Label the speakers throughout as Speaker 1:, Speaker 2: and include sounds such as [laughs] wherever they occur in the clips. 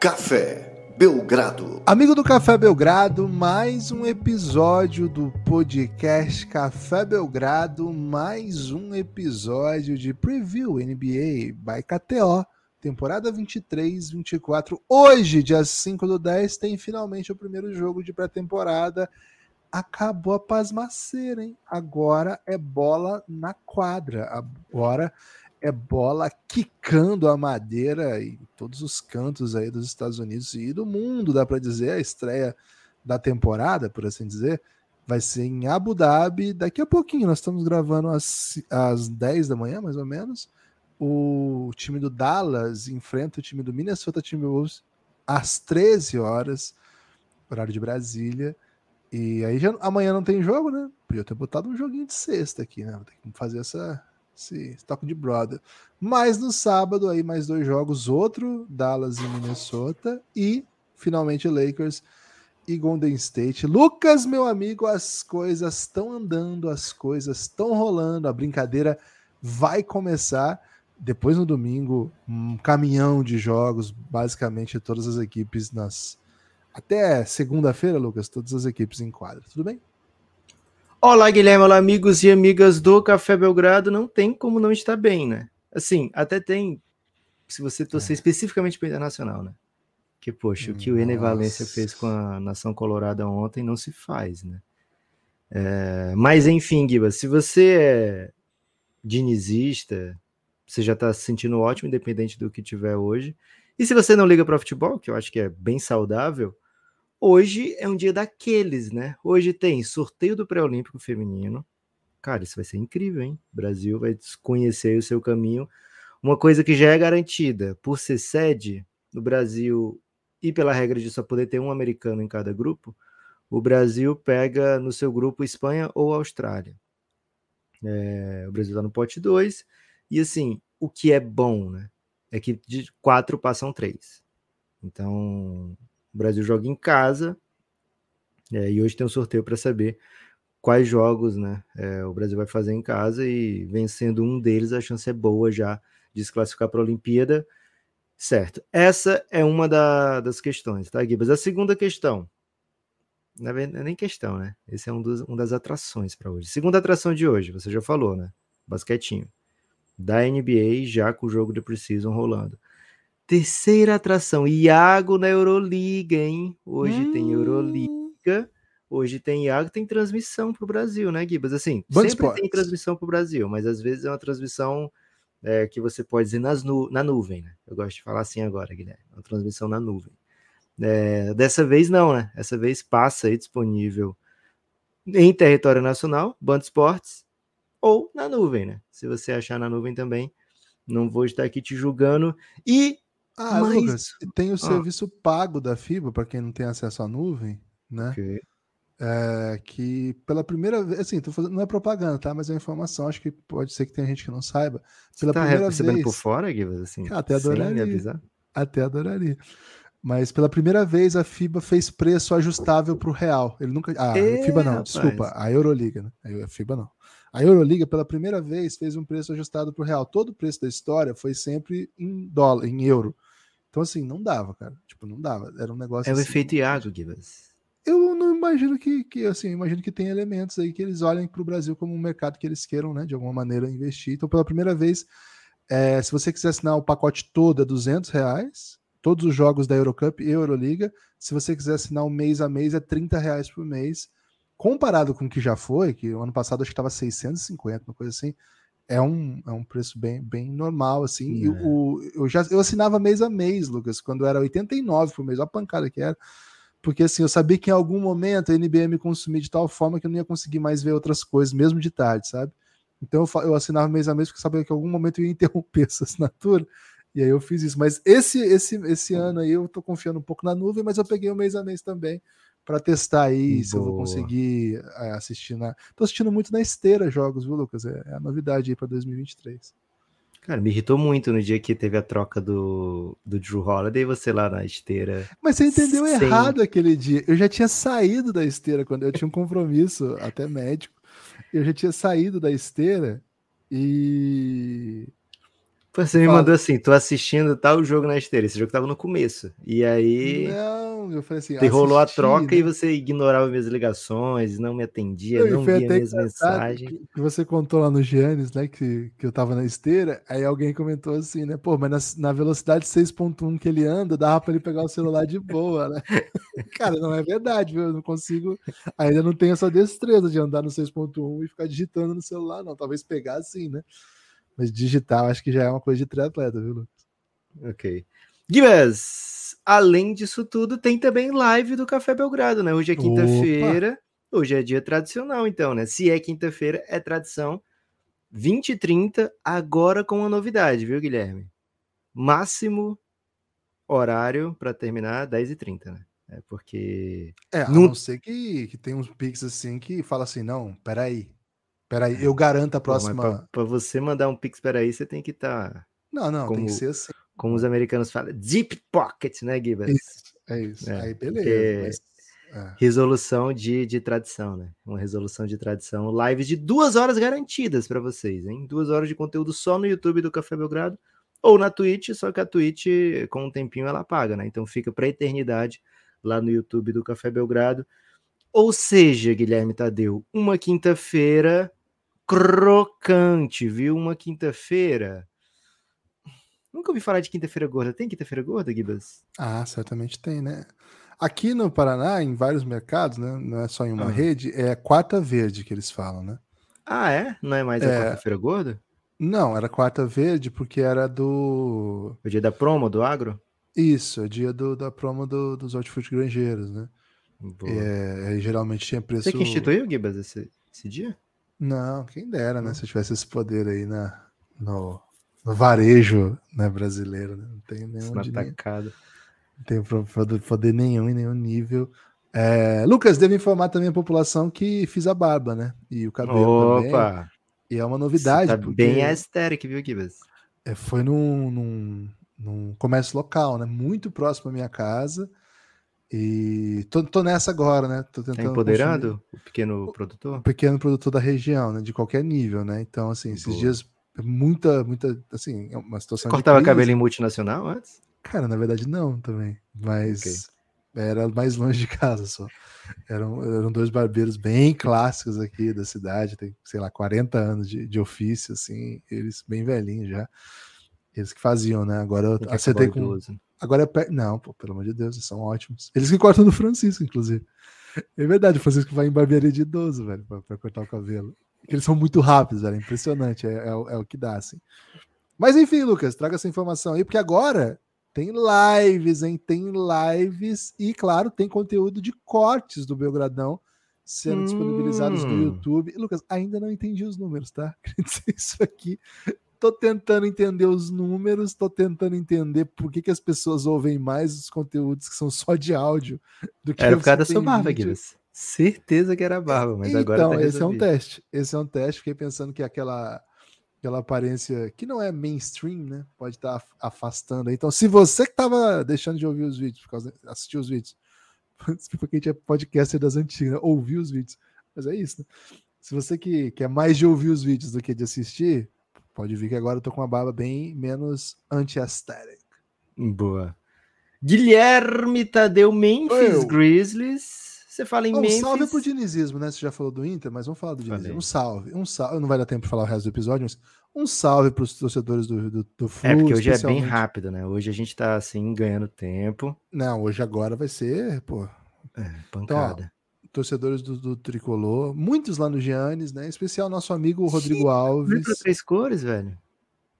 Speaker 1: Café Belgrado.
Speaker 2: Amigo do Café Belgrado, mais um episódio do podcast Café Belgrado, mais um episódio de Preview NBA by KTO, temporada 23-24. Hoje, dia 5 do 10, tem finalmente o primeiro jogo de pré-temporada. Acabou a pasmaceira, hein? Agora é bola na quadra. Agora é bola quicando a madeira em todos os cantos aí dos Estados Unidos e do mundo, dá para dizer, a estreia da temporada, por assim dizer, vai ser em Abu Dhabi daqui a pouquinho. Nós estamos gravando às, às 10 da manhã, mais ou menos. O time do Dallas enfrenta o time do Minnesota Timberwolves às 13 horas, horário de Brasília. E aí já, amanhã não tem jogo, né? Podia ter botado um joguinho de sexta aqui, né? Vou ter que fazer essa, esse toque de brother. Mas no sábado aí mais dois jogos, outro Dallas e Minnesota e finalmente Lakers e Golden State. Lucas, meu amigo, as coisas estão andando, as coisas estão rolando, a brincadeira vai começar. Depois no domingo, um caminhão de jogos, basicamente todas as equipes nas até segunda-feira, Lucas, todas as equipes em quadra. Tudo bem?
Speaker 3: Olá, Guilherme, olá, amigos e amigas do Café Belgrado. Não tem como não estar bem, né? Assim, até tem, se você torcer é. especificamente para o Internacional, né? Que, poxa, o que o Enem Valência fez com a Nação Colorada ontem não se faz, né? É, mas, enfim, Guiba, se você é dinizista, você já está se sentindo ótimo, independente do que tiver hoje. E se você não liga para futebol, que eu acho que é bem saudável, Hoje é um dia daqueles, né? Hoje tem sorteio do pré-olímpico feminino. Cara, isso vai ser incrível, hein? O Brasil vai desconhecer o seu caminho. Uma coisa que já é garantida por ser sede no Brasil e pela regra de só poder ter um americano em cada grupo, o Brasil pega no seu grupo Espanha ou Austrália. É, o Brasil está no pote 2. E assim, o que é bom, né? É que de quatro passam três. Então, o Brasil joga em casa. É, e hoje tem um sorteio para saber quais jogos né, é, o Brasil vai fazer em casa e vencendo um deles, a chance é boa já de se classificar para a Olimpíada. Certo. Essa é uma da, das questões, tá, Gibas? A segunda questão. Na verdade, nem questão, né? Esse é um dos, uma das atrações para hoje. Segunda atração de hoje, você já falou, né? Basquetinho. Da NBA, já com o jogo de Precision rolando. Terceira atração, Iago na Euroliga, hein? Hoje hum. tem Euroliga, hoje tem Iago, tem transmissão para o Brasil, né, Gibas? Assim, Band sempre Sports. tem transmissão para o Brasil, mas às vezes é uma transmissão é, que você pode dizer nas nu na nuvem, né? Eu gosto de falar assim agora, Guilherme, uma transmissão na nuvem. É, dessa vez não, né? Essa vez passa aí disponível em território nacional, Band Esportes, ou na nuvem, né? Se você achar na nuvem também, não vou estar aqui te julgando. E
Speaker 2: ah, Mas... Lucas, tem o ah. serviço pago da FIBA, para quem não tem acesso à nuvem, né? Okay. É, que pela primeira vez, assim, tô fazendo, não é propaganda, tá? Mas é informação, acho que pode ser que tenha gente que não saiba. Pela
Speaker 3: Você tá
Speaker 2: primeira
Speaker 3: recebendo
Speaker 2: vez,
Speaker 3: por fora, Guilherme? Assim,
Speaker 2: até adoraria. Até adoraria. Mas pela primeira vez a FIBA fez preço ajustável para o real. Ele nunca. Ah, a FIBA não, rapaz. desculpa, a Euroliga, né? A FIBA não. A Euroliga, pela primeira vez, fez um preço ajustado para o real. Todo o preço da história foi sempre em dólar, em euro. Então, assim, não dava, cara. Tipo, não dava. Era um negócio.
Speaker 3: É o
Speaker 2: assim,
Speaker 3: efeito Iago, Gibas.
Speaker 2: Eu não imagino que, que, assim, imagino que tem elementos aí que eles olhem para o Brasil como um mercado que eles queiram, né, de alguma maneira investir. Então, pela primeira vez, é, se você quiser assinar o pacote todo é 200 reais, todos os jogos da Eurocup e Euroliga. Se você quiser assinar um mês a mês, é 30 reais por mês. Comparado com o que já foi, que o ano passado acho que estava 650, uma coisa assim é um, é um preço bem, bem normal, assim. É. E o, eu já eu assinava mês a mês, Lucas, quando era 89 por mês, olha a pancada que era. Porque assim, eu sabia que em algum momento a NBA me consumia de tal forma que eu não ia conseguir mais ver outras coisas, mesmo de tarde, sabe? Então eu, eu assinava mês a mês porque sabia que em algum momento eu ia interromper [laughs] essa assinatura. E aí eu fiz isso. Mas esse, esse, esse ano aí eu tô confiando um pouco na nuvem, mas eu peguei o mês a mês também para testar aí Boa. se eu vou conseguir é, assistir na. Tô assistindo muito na esteira jogos, viu, Lucas? É, é a novidade aí para 2023.
Speaker 3: Cara, me irritou muito no dia que teve a troca do, do Drew Holiday, você lá na esteira.
Speaker 2: Mas você entendeu sem... errado aquele dia. Eu já tinha saído da esteira quando eu tinha um compromisso, até médico. Eu já tinha saído da esteira e
Speaker 3: Você me mandou assim, tô assistindo tal jogo na esteira. Esse jogo tava no começo. E aí.
Speaker 2: Não, eu falei assim.
Speaker 3: Rolou a troca né? e você ignorava minhas ligações, não me atendia, não, não via minhas mensagens.
Speaker 2: Que você contou lá no Giannis, né? Que, que eu tava na esteira. Aí alguém comentou assim, né? Pô, mas na, na velocidade 6.1 que ele anda, dava pra ele pegar o celular de boa, né? [laughs] Cara, não é verdade, viu? Eu não consigo. Ainda não tenho essa destreza de andar no 6.1 e ficar digitando no celular, não. Talvez pegar assim, né? Mas digital acho que já é uma coisa de triatleta, viu, Lucas?
Speaker 3: Ok. Gibas, além disso tudo, tem também live do Café Belgrado, né? Hoje é quinta-feira. Hoje é dia tradicional, então, né? Se é quinta-feira, é tradição. 20 e 30, agora com uma novidade, viu, Guilherme? Máximo horário para terminar 10 e 30, né? É porque.
Speaker 2: É, a não, não ser que, que tem uns pics assim que fala assim: não, peraí, Peraí, eu garanto a próxima.
Speaker 3: Para você mandar um Pix, peraí, você tem que estar. Tá
Speaker 2: não, não, como, tem que ser assim.
Speaker 3: Como os americanos falam, deep pocket, né?
Speaker 2: Isso, é isso. É, Aí, beleza. Mas,
Speaker 3: é. Resolução de, de tradição, né? Uma resolução de tradição. Lives de duas horas garantidas para vocês, hein? Duas horas de conteúdo só no YouTube do Café Belgrado ou na Twitch, só que a Twitch, com um tempinho, ela paga, né? Então fica para eternidade lá no YouTube do Café Belgrado. Ou seja, Guilherme Tadeu, uma quinta-feira crocante, viu? Uma quinta-feira. Nunca ouvi falar de quinta-feira gorda. Tem quinta-feira gorda, Gibas?
Speaker 2: Ah, certamente tem, né? Aqui no Paraná, em vários mercados, né? Não é só em uma ah. rede, é quarta verde que eles falam, né?
Speaker 3: Ah, é? Não é mais a é... quarta-feira gorda?
Speaker 2: Não, era quarta verde porque era do.
Speaker 3: O dia da promo do agro?
Speaker 2: Isso, é dia do, da promo do, dos hortifruti granjeiros, né? É, geralmente tinha preço.
Speaker 3: Você que instituiu, Gibas, esse, esse dia?
Speaker 2: Não, quem dera, né? Se eu tivesse esse poder aí na, no, no varejo né, brasileiro, né? Não tem nenhum.
Speaker 3: Atacado.
Speaker 2: Não tem poder nenhum em nenhum nível. É, Lucas, devo informar também a população que fiz a barba, né? E o cabelo Opa. também. E é uma novidade. Você
Speaker 3: tá bem aesthetic, viu, Kibas?
Speaker 2: É, foi num, num, num comércio local, né? Muito próximo à minha casa. E tô, tô nessa agora, né? Tô
Speaker 3: tentando tá empoderando consumir... o pequeno produtor?
Speaker 2: O pequeno produtor da região, né? De qualquer nível, né? Então, assim, esses Boa. dias, muita, muita, assim, é uma situação.
Speaker 3: Você cortava cabelo em multinacional antes?
Speaker 2: Cara, na verdade, não também. Mas okay. era mais longe de casa só. Eram, eram dois barbeiros bem clássicos aqui da cidade, tem, sei lá, 40 anos de, de ofício, assim, eles bem velhinhos já. Eles que faziam, né? Agora eu acertei com. Agora é. Não, pô, pelo amor de Deus, eles são ótimos. Eles que cortam do Francisco, inclusive. É verdade, o Francisco vai em barbearia de idoso, velho, pra, pra cortar o cabelo. Eles são muito rápidos, velho. Impressionante. É, é, é, o que dá, assim. Mas enfim, Lucas, traga essa informação aí, porque agora tem lives, hein? Tem lives e, claro, tem conteúdo de cortes do Belgradão sendo hum. disponibilizados no hum. YouTube. Lucas, ainda não entendi os números, tá? [laughs] Queria dizer isso aqui tô tentando entender os números, tô tentando entender por que, que as pessoas ouvem mais os conteúdos que são só de áudio
Speaker 3: do que Era por causa da sua barba, Guilherme. Certeza que era barba, mas então, agora
Speaker 2: tá esse é um teste. Esse é um teste. Fiquei pensando que aquela aquela aparência que não é mainstream, né? Pode estar tá afastando. Então, se você que tava deixando de ouvir os vídeos, por causa de assistir os vídeos, [laughs] porque a gente é podcaster das antigas, né? ouvir os vídeos. Mas é isso, né? Se você que quer mais de ouvir os vídeos do que de assistir, Pode ver que agora eu tô com uma barba bem menos anti-aesthetic.
Speaker 3: Boa. Guilherme Tadeu Memphis Grizzlies. Você fala em um Memphis. Um
Speaker 2: salve pro dinizismo, né? Você já falou do Inter, mas vamos falar do dinizismo. Um salve. Um salve. Não vai dar tempo de falar o resto do episódio, mas um salve pros torcedores do, do, do
Speaker 3: Flu, É, porque hoje é bem rápido, né? Hoje a gente tá, assim, ganhando tempo.
Speaker 2: Não, hoje agora vai ser, pô...
Speaker 3: É, pancada. Então, ó,
Speaker 2: torcedores do, do, Tricolor, muitos lá no Giannis, né? Em especial nosso amigo Rodrigo Sim, Alves. Para
Speaker 3: três cores, velho.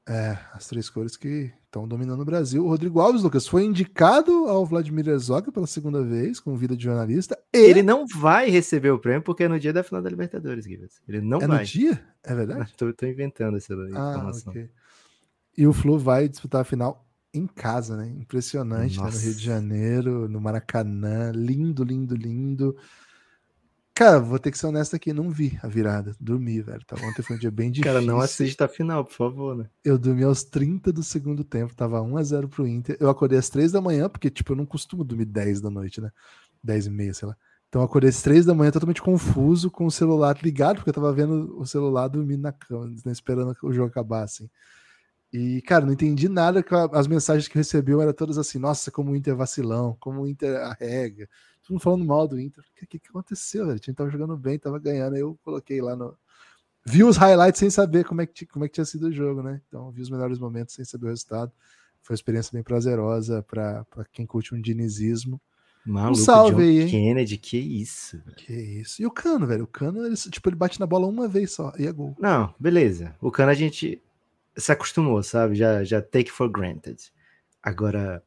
Speaker 2: É, as três cores que estão dominando o Brasil. O Rodrigo Alves, Lucas, foi indicado ao Vladimir Herzog pela segunda vez, com vida de jornalista.
Speaker 3: E... Ele não vai receber o prêmio porque é no dia da final da Libertadores, Gibbs. Ele não
Speaker 2: é
Speaker 3: vai.
Speaker 2: É no dia? É verdade? [laughs]
Speaker 3: tô, tô inventando essa ah, informação. Okay.
Speaker 2: E o Flu vai disputar a final em casa, né? Impressionante, né? no Rio de Janeiro, no Maracanã. Lindo, lindo, lindo. Cara, vou ter que ser honesto aqui, não vi a virada. Dormi, velho. Tá, ontem foi um dia bem difícil. [laughs]
Speaker 3: Cara, não assista a final, por favor, né?
Speaker 2: Eu dormi aos 30 do segundo tempo, tava 1x0 pro Inter. Eu acordei às 3 da manhã, porque, tipo, eu não costumo dormir 10 da noite, né? 10 e meia, sei lá. Então eu acordei às 3 da manhã totalmente confuso, com o celular ligado, porque eu tava vendo o celular dormindo na cama, né, esperando o jogo acabar, assim. E, cara, não entendi nada. As mensagens que recebeu eram todas assim: nossa, como o Inter é vacilão, como o Inter arrega. Todo mundo falando mal do Inter. O que, que, que aconteceu, velho? O time tava jogando bem, tava ganhando. Aí eu coloquei lá no. Vi os highlights sem saber como é que, como é que tinha sido o jogo, né? Então, vi os melhores momentos sem saber o resultado. Foi uma experiência bem prazerosa para quem curte um dinizismo.
Speaker 3: Maluco, um salve John aí, hein? Kennedy, que isso.
Speaker 2: Velho. Que isso. E o Cano, velho? O Cano, ele, tipo, ele bate na bola uma vez só e é gol.
Speaker 3: Não, beleza. O Cano a gente se acostumou, sabe? Já, já take for granted. Agora,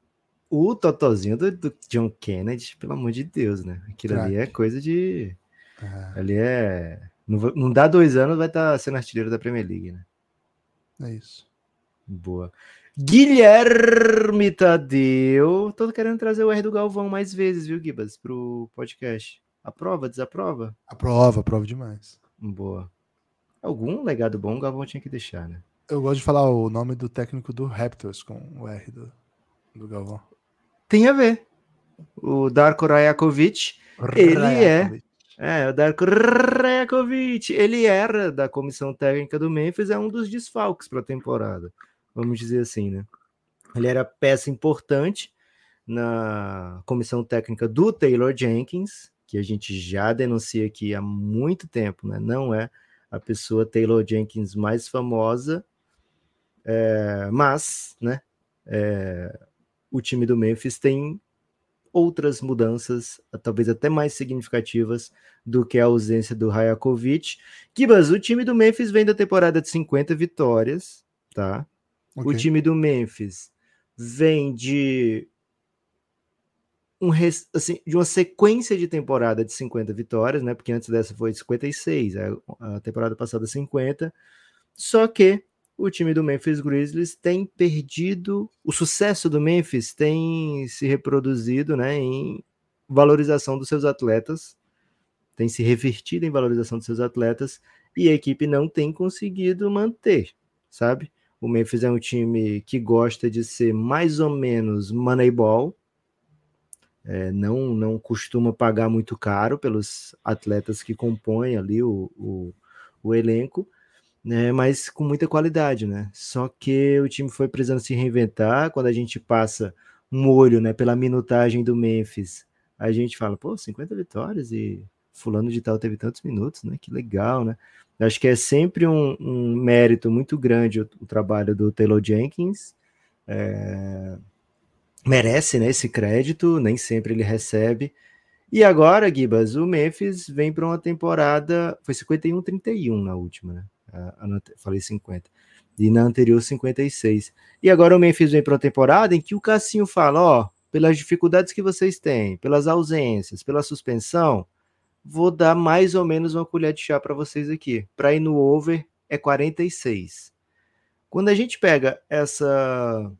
Speaker 3: o totozinho do, do John Kennedy, pelo amor de Deus, né? Aquilo ali é coisa de. Ah. Ali é. Não, não dá dois anos, vai estar tá sendo artilheiro da Premier League, né?
Speaker 2: É isso.
Speaker 3: Boa. Guilherme Tadeu. Tô querendo trazer o R do Galvão mais vezes, viu, Gibas, pro podcast. Aprova, desaprova?
Speaker 2: Aprova, aprova demais.
Speaker 3: Boa. Algum legado bom o Galvão tinha que deixar, né?
Speaker 2: Eu gosto de falar o nome do técnico do Raptors com o R do, do Galvão.
Speaker 3: Tem a ver. O Darko Rajakovic, ele é. É, o Darko Rajakovic, ele era da comissão técnica do Memphis, é um dos desfalques para a temporada vamos dizer assim, né? Ele era peça importante na comissão técnica do Taylor Jenkins, que a gente já denuncia aqui há muito tempo, né? Não é a pessoa Taylor Jenkins mais famosa, é, mas, né? É, o time do Memphis tem outras mudanças, talvez até mais significativas do que a ausência do Rajakovic. Kibas, o time do Memphis vem da temporada de 50 vitórias, tá? Okay. O time do Memphis vem de um assim, de uma sequência de temporada de 50 vitórias, né? Porque antes dessa foi 56, a temporada passada 50. Só que o time do Memphis Grizzlies tem perdido, o sucesso do Memphis tem se reproduzido, né, em valorização dos seus atletas, tem se revertido em valorização dos seus atletas e a equipe não tem conseguido manter, sabe? O Memphis é um time que gosta de ser mais ou menos moneyball, é, não, não costuma pagar muito caro pelos atletas que compõem ali o, o, o elenco, né, mas com muita qualidade, né? Só que o time foi precisando se reinventar. Quando a gente passa um olho né, pela minutagem do Memphis, a gente fala, pô, 50 vitórias e fulano de tal teve tantos minutos, né? Que legal, né? Acho que é sempre um, um mérito muito grande o, o, trabalho do Taylor Jenkins. É, merece né, esse crédito, nem sempre ele recebe. E agora, Gibas, o Memphis vem para uma temporada. Foi 51-31 na última, né? A, a, falei 50. E na anterior, 56. E agora o Memphis vem para uma temporada em que o Cassinho fala: ó, pelas dificuldades que vocês têm, pelas ausências, pela suspensão, vou dar mais ou menos uma colher de chá para vocês aqui. Para ir no over é 46. Quando a gente pega essa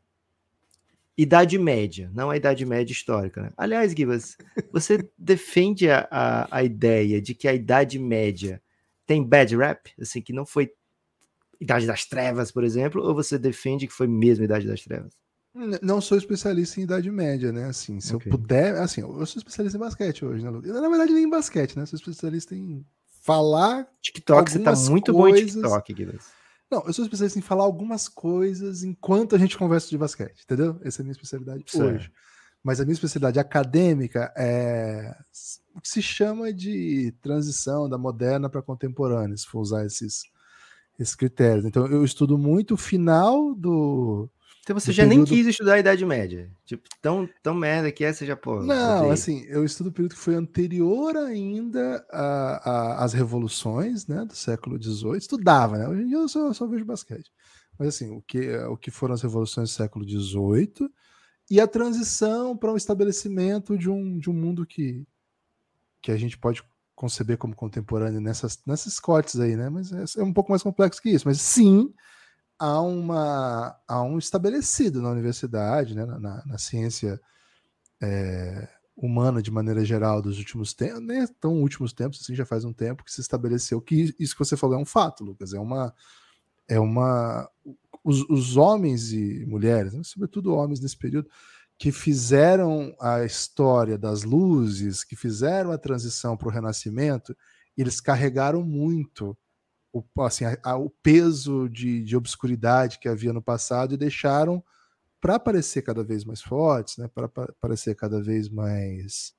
Speaker 3: idade média, não a idade média histórica, né? Aliás, Gibas, você [laughs] defende a, a, a, ideia de que a idade média tem bad rap, assim, que não foi idade das trevas, por exemplo, ou você defende que foi mesmo idade das trevas?
Speaker 2: Não sou especialista em Idade Média, né? Assim, se okay. eu puder. Assim, eu sou especialista em basquete hoje, né? Na verdade, nem em basquete, né? Sou especialista em falar.
Speaker 3: TikTok, você tá muito coisas... bom em TikTok, Guilherme.
Speaker 2: Não, eu sou especialista em falar algumas coisas enquanto a gente conversa de basquete, entendeu? Essa é a minha especialidade certo. hoje. Mas a minha especialidade acadêmica é o que se chama de transição da moderna para contemporânea, se for usar esses, esses critérios. Então, eu estudo muito o final do
Speaker 3: então você já período... nem quis estudar a Idade Média. Tipo, tão, tão merda que é, você já, pô.
Speaker 2: Não, assim, eu estudo o período que foi anterior ainda às revoluções, né, do século XVIII. Estudava, né? Hoje em dia eu só, só vejo basquete. Mas assim, o que, o que foram as revoluções do século XVIII e a transição para um estabelecimento de um, de um mundo que, que a gente pode conceber como contemporâneo nessas, nessas cortes aí, né? Mas é, é um pouco mais complexo que isso. Mas sim, há, uma, há um estabelecido na universidade, né, na, na ciência é, humana de maneira geral dos últimos tempos, nem tão últimos tempos, assim, já faz um tempo que se estabeleceu que isso que você falou é um fato, Lucas, é uma é uma os, os homens e mulheres, né, sobretudo homens nesse período, que fizeram a história das luzes, que fizeram a transição para o renascimento, eles carregaram muito o, assim, a, a, o peso de, de obscuridade que havia no passado e deixaram para parecer cada vez mais fortes, né, para parecer cada vez mais,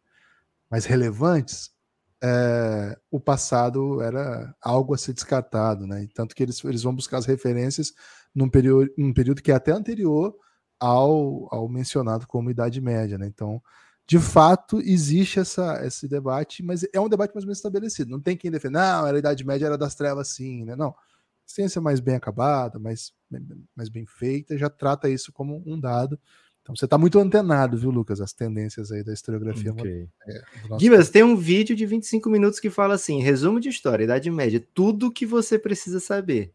Speaker 2: mais relevantes, é, o passado era algo a ser descartado, né? Tanto que eles, eles vão buscar as referências num período, num período que é até anterior ao, ao mencionado como Idade Média, né? Então, de fato, existe essa, esse debate, mas é um debate mais ou menos estabelecido. Não tem quem defenda, não, era a Idade Média, era das trevas, sim, né? Não. Ciência mais bem acabada, mais, mais bem feita, já trata isso como um dado. Então você está muito antenado, viu, Lucas? As tendências aí da historiografia.
Speaker 3: Okay. É, Gibas, tem um vídeo de 25 minutos que fala assim: resumo de história, Idade Média, tudo que você precisa saber.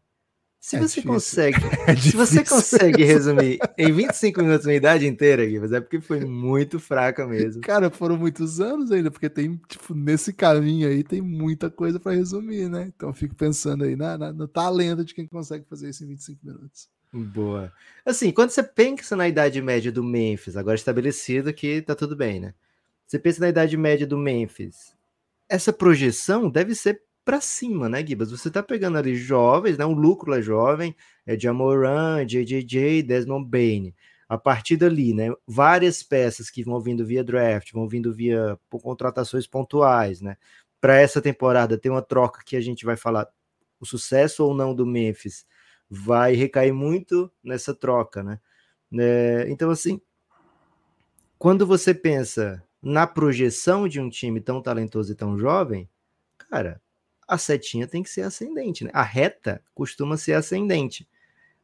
Speaker 3: Se é você difícil. consegue, [laughs] é se você consegue resumir em 25 minutos uma idade inteira, Guilherme, é porque foi muito fraca mesmo.
Speaker 2: Cara, foram muitos anos ainda, porque tem, tipo, nesse caminho aí tem muita coisa para resumir, né? Então eu fico pensando aí na, na, no talento de quem consegue fazer isso em 25 minutos.
Speaker 3: Boa. Assim, quando você pensa na Idade Média do Memphis, agora estabelecido que tá tudo bem, né? Você pensa na Idade Média do Memphis, essa projeção deve ser para cima, né, Gibas? Você tá pegando ali jovens, né? O lucro é jovem, é Jamoran, JJJ, Desmond Bain. A partir dali, né? Várias peças que vão vindo via draft, vão vindo via contratações pontuais, né? Para essa temporada tem uma troca que a gente vai falar o sucesso ou não do Memphis vai recair muito nessa troca, né? É, então, assim, quando você pensa na projeção de um time tão talentoso e tão jovem, cara, a setinha tem que ser ascendente, né? A reta costuma ser ascendente.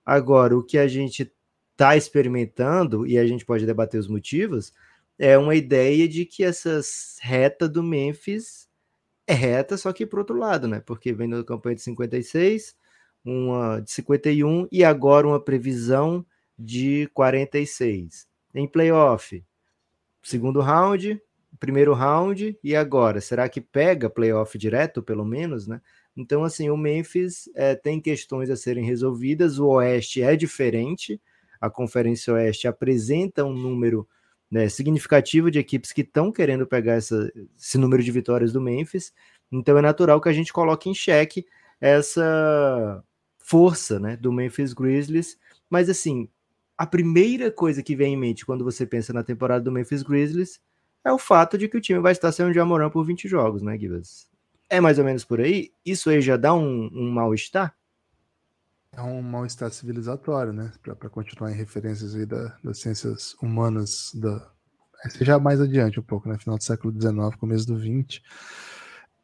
Speaker 3: Agora, o que a gente está experimentando, e a gente pode debater os motivos, é uma ideia de que essas reta do Memphis é reta, só que para outro lado, né? Porque vem na campanha de 56, uma de 51 e agora uma previsão de 46. Em playoff, segundo round, primeiro round e agora, será que pega playoff direto, pelo menos, né? Então, assim, o Memphis é, tem questões a serem resolvidas, o Oeste é diferente, a Conferência Oeste apresenta um número né, significativo de equipes que estão querendo pegar essa, esse número de vitórias do Memphis, então é natural que a gente coloque em xeque essa força né, do Memphis Grizzlies, mas assim, a primeira coisa que vem em mente quando você pensa na temporada do Memphis Grizzlies é o fato de que o time vai estar sem o Jamoran por 20 jogos, né, Gibas? É mais ou menos por aí? Isso aí já dá um, um mal-estar?
Speaker 2: É um mal-estar civilizatório, né? Para continuar em referências aí da, das ciências humanas, da, seja mais adiante um pouco, né? Final do século XIX, começo do XX.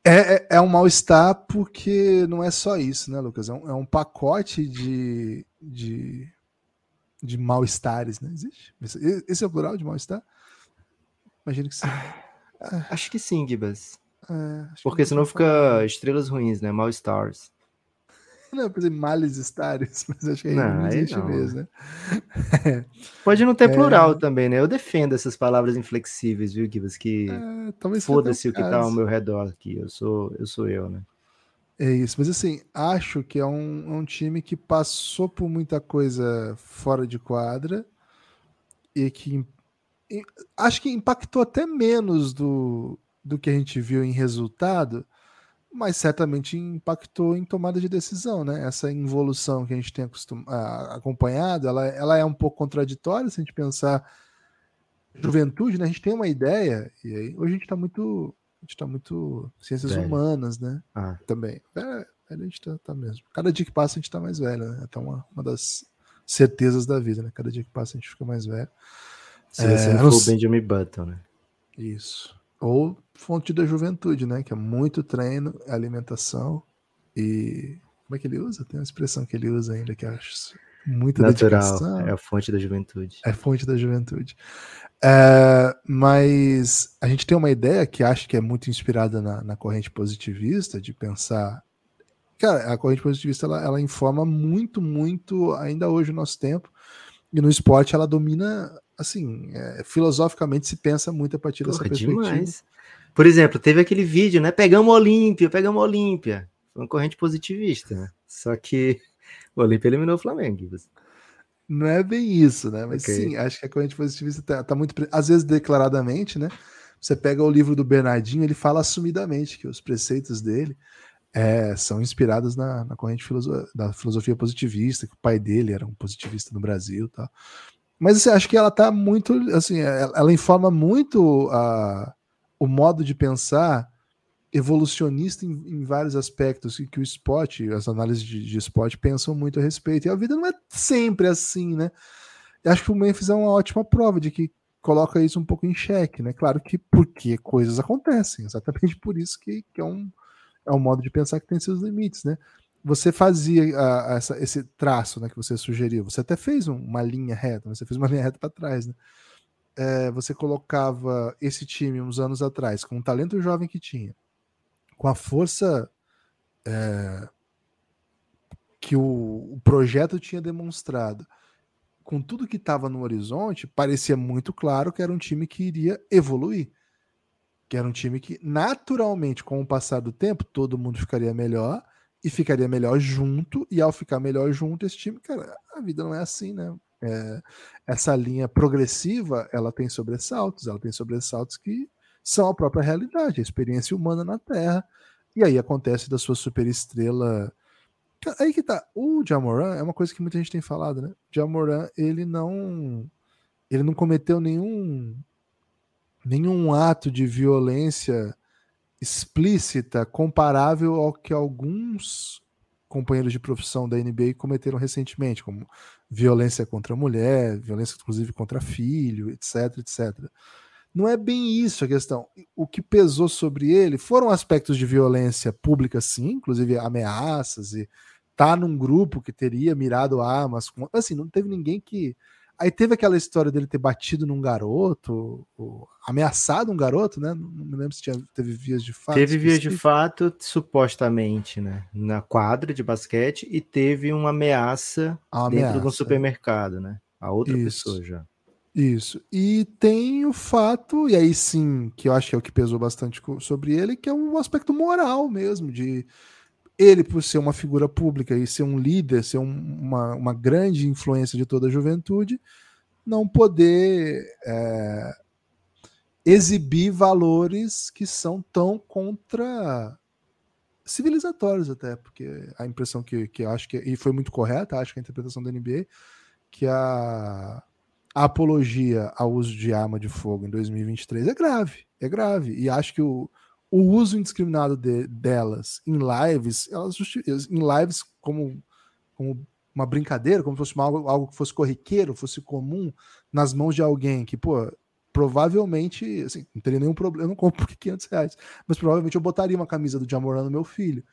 Speaker 2: É, é, é um mal-estar porque não é só isso, né, Lucas? É um, é um pacote de, de, de mal-estares, né? Existe? Esse é o plural de mal-estar?
Speaker 3: Imagino que sim. Ah, acho que sim, Gibas. É, Porque senão fica estrelas ruins, né? Mal stars. [laughs]
Speaker 2: Não, por exemplo, males stars, [laughs] mas acho que aí não, não existe não, mesmo, né?
Speaker 3: Pode não ter [laughs] é... plural também, né? Eu defendo essas palavras inflexíveis, viu, Gibas? Que é, foda-se o que tá ao meu redor aqui. Eu sou eu, sou eu né?
Speaker 2: É isso, mas assim, acho que é um, um time que passou por muita coisa fora de quadra e que acho que impactou até menos do, do que a gente viu em resultado, mas certamente impactou em tomada de decisão, né? Essa involução que a gente tem acostum... acompanhado, ela, ela é um pouco contraditória se a gente pensar juventude, né? A gente tem uma ideia, e aí hoje a gente está muito. A gente tá muito ciências velho. humanas, né? Ah. Também. É, a gente tá, tá, mesmo. Cada dia que passa a gente tá mais velho, né? Até uma, uma das certezas da vida, né? Cada dia que passa a gente fica mais velho.
Speaker 3: Se você é, não for o Benjamin Button, né?
Speaker 2: Isso. Ou fonte da juventude, né? Que é muito treino, alimentação e. Como é que ele usa? Tem uma expressão que ele usa ainda que eu acho muita Natural, dedicação.
Speaker 3: É a fonte da juventude.
Speaker 2: É a fonte da juventude. É, mas a gente tem uma ideia que acho que é muito inspirada na, na corrente positivista, de pensar. Cara, a corrente positivista ela, ela informa muito, muito, ainda hoje o nosso tempo, e no esporte ela domina assim, é, filosoficamente se pensa muito a partir Porra, dessa perspectiva. Demais.
Speaker 3: Por exemplo, teve aquele vídeo, né? Pegamos Olímpia, pegamos Olímpia. Foi uma corrente positivista, né? Só que o Olímpia eliminou o Flamengo.
Speaker 2: Não é bem isso, né? Mas okay. sim, acho que a corrente positivista tá, tá, muito. Às vezes, declaradamente, né? Você pega o livro do Bernardinho, ele fala assumidamente que os preceitos dele é, são inspiradas na, na corrente filoso da filosofia positivista, que o pai dele era um positivista no Brasil tal. Mas assim, acho que ela tá muito, assim, ela, ela informa muito a, o modo de pensar evolucionista em, em, vários aspectos que, que o esporte, as análises de, de esporte pensam muito a respeito. E a vida não é sempre assim, né? Eu acho que o Memphis é uma ótima prova de que coloca isso um pouco em xeque, né? Claro que porque coisas acontecem, exatamente por isso que, que é, um, é um modo de pensar que tem seus limites, né? Você fazia a, a, essa, esse traço né, que você sugeriu, você até fez um, uma linha reta, você fez uma [laughs] linha reta para trás, né? É, você colocava esse time uns anos atrás, com o talento jovem que tinha, com a força é, que o, o, projeto tinha demonstrado, com tudo que estava no horizonte, parecia muito claro que era um time que iria evoluir. Que era um time que, naturalmente, com o passar do tempo, todo mundo ficaria melhor e ficaria melhor junto. E ao ficar melhor junto, esse time, cara, a vida não é assim, né? É, essa linha progressiva, ela tem sobressaltos, ela tem sobressaltos que são a própria realidade, a experiência humana na Terra. E aí acontece da sua superestrela. Aí que tá. O Jamoran é uma coisa que muita gente tem falado, né? Jamoran, ele não. Ele não cometeu nenhum. Nenhum ato de violência explícita comparável ao que alguns companheiros de profissão da NBA cometeram recentemente, como violência contra a mulher, violência inclusive contra filho, etc, etc. Não é bem isso a questão. O que pesou sobre ele foram aspectos de violência pública, sim, inclusive ameaças e tá num grupo que teria mirado armas. Assim, não teve ninguém que. Aí teve aquela história dele ter batido num garoto, ameaçado um garoto, né? Não me lembro se tinha, teve vias de fato.
Speaker 3: Teve vias de fato, supostamente, né? Na quadra de basquete, e teve uma ameaça uma dentro ameaça, de um supermercado, né? A outra Isso. pessoa já.
Speaker 2: Isso. E tem o fato, e aí sim, que eu acho que é o que pesou bastante sobre ele, que é o aspecto moral mesmo, de ele, por ser uma figura pública e ser um líder, ser um, uma, uma grande influência de toda a juventude, não poder é, exibir valores que são tão contra civilizatórios até, porque a impressão que, que acho que, e foi muito correta, acho que a interpretação da NBA, que a a apologia ao uso de arma de fogo em 2023 é grave, é grave. E acho que o, o uso indiscriminado de, delas em lives, elas em lives como, como uma brincadeira, como se fosse algo, algo que fosse corriqueiro, fosse comum, nas mãos de alguém que, pô, provavelmente, assim, não teria nenhum problema, eu não compro por 500 reais, mas provavelmente eu botaria uma camisa do Jamoran no meu filho.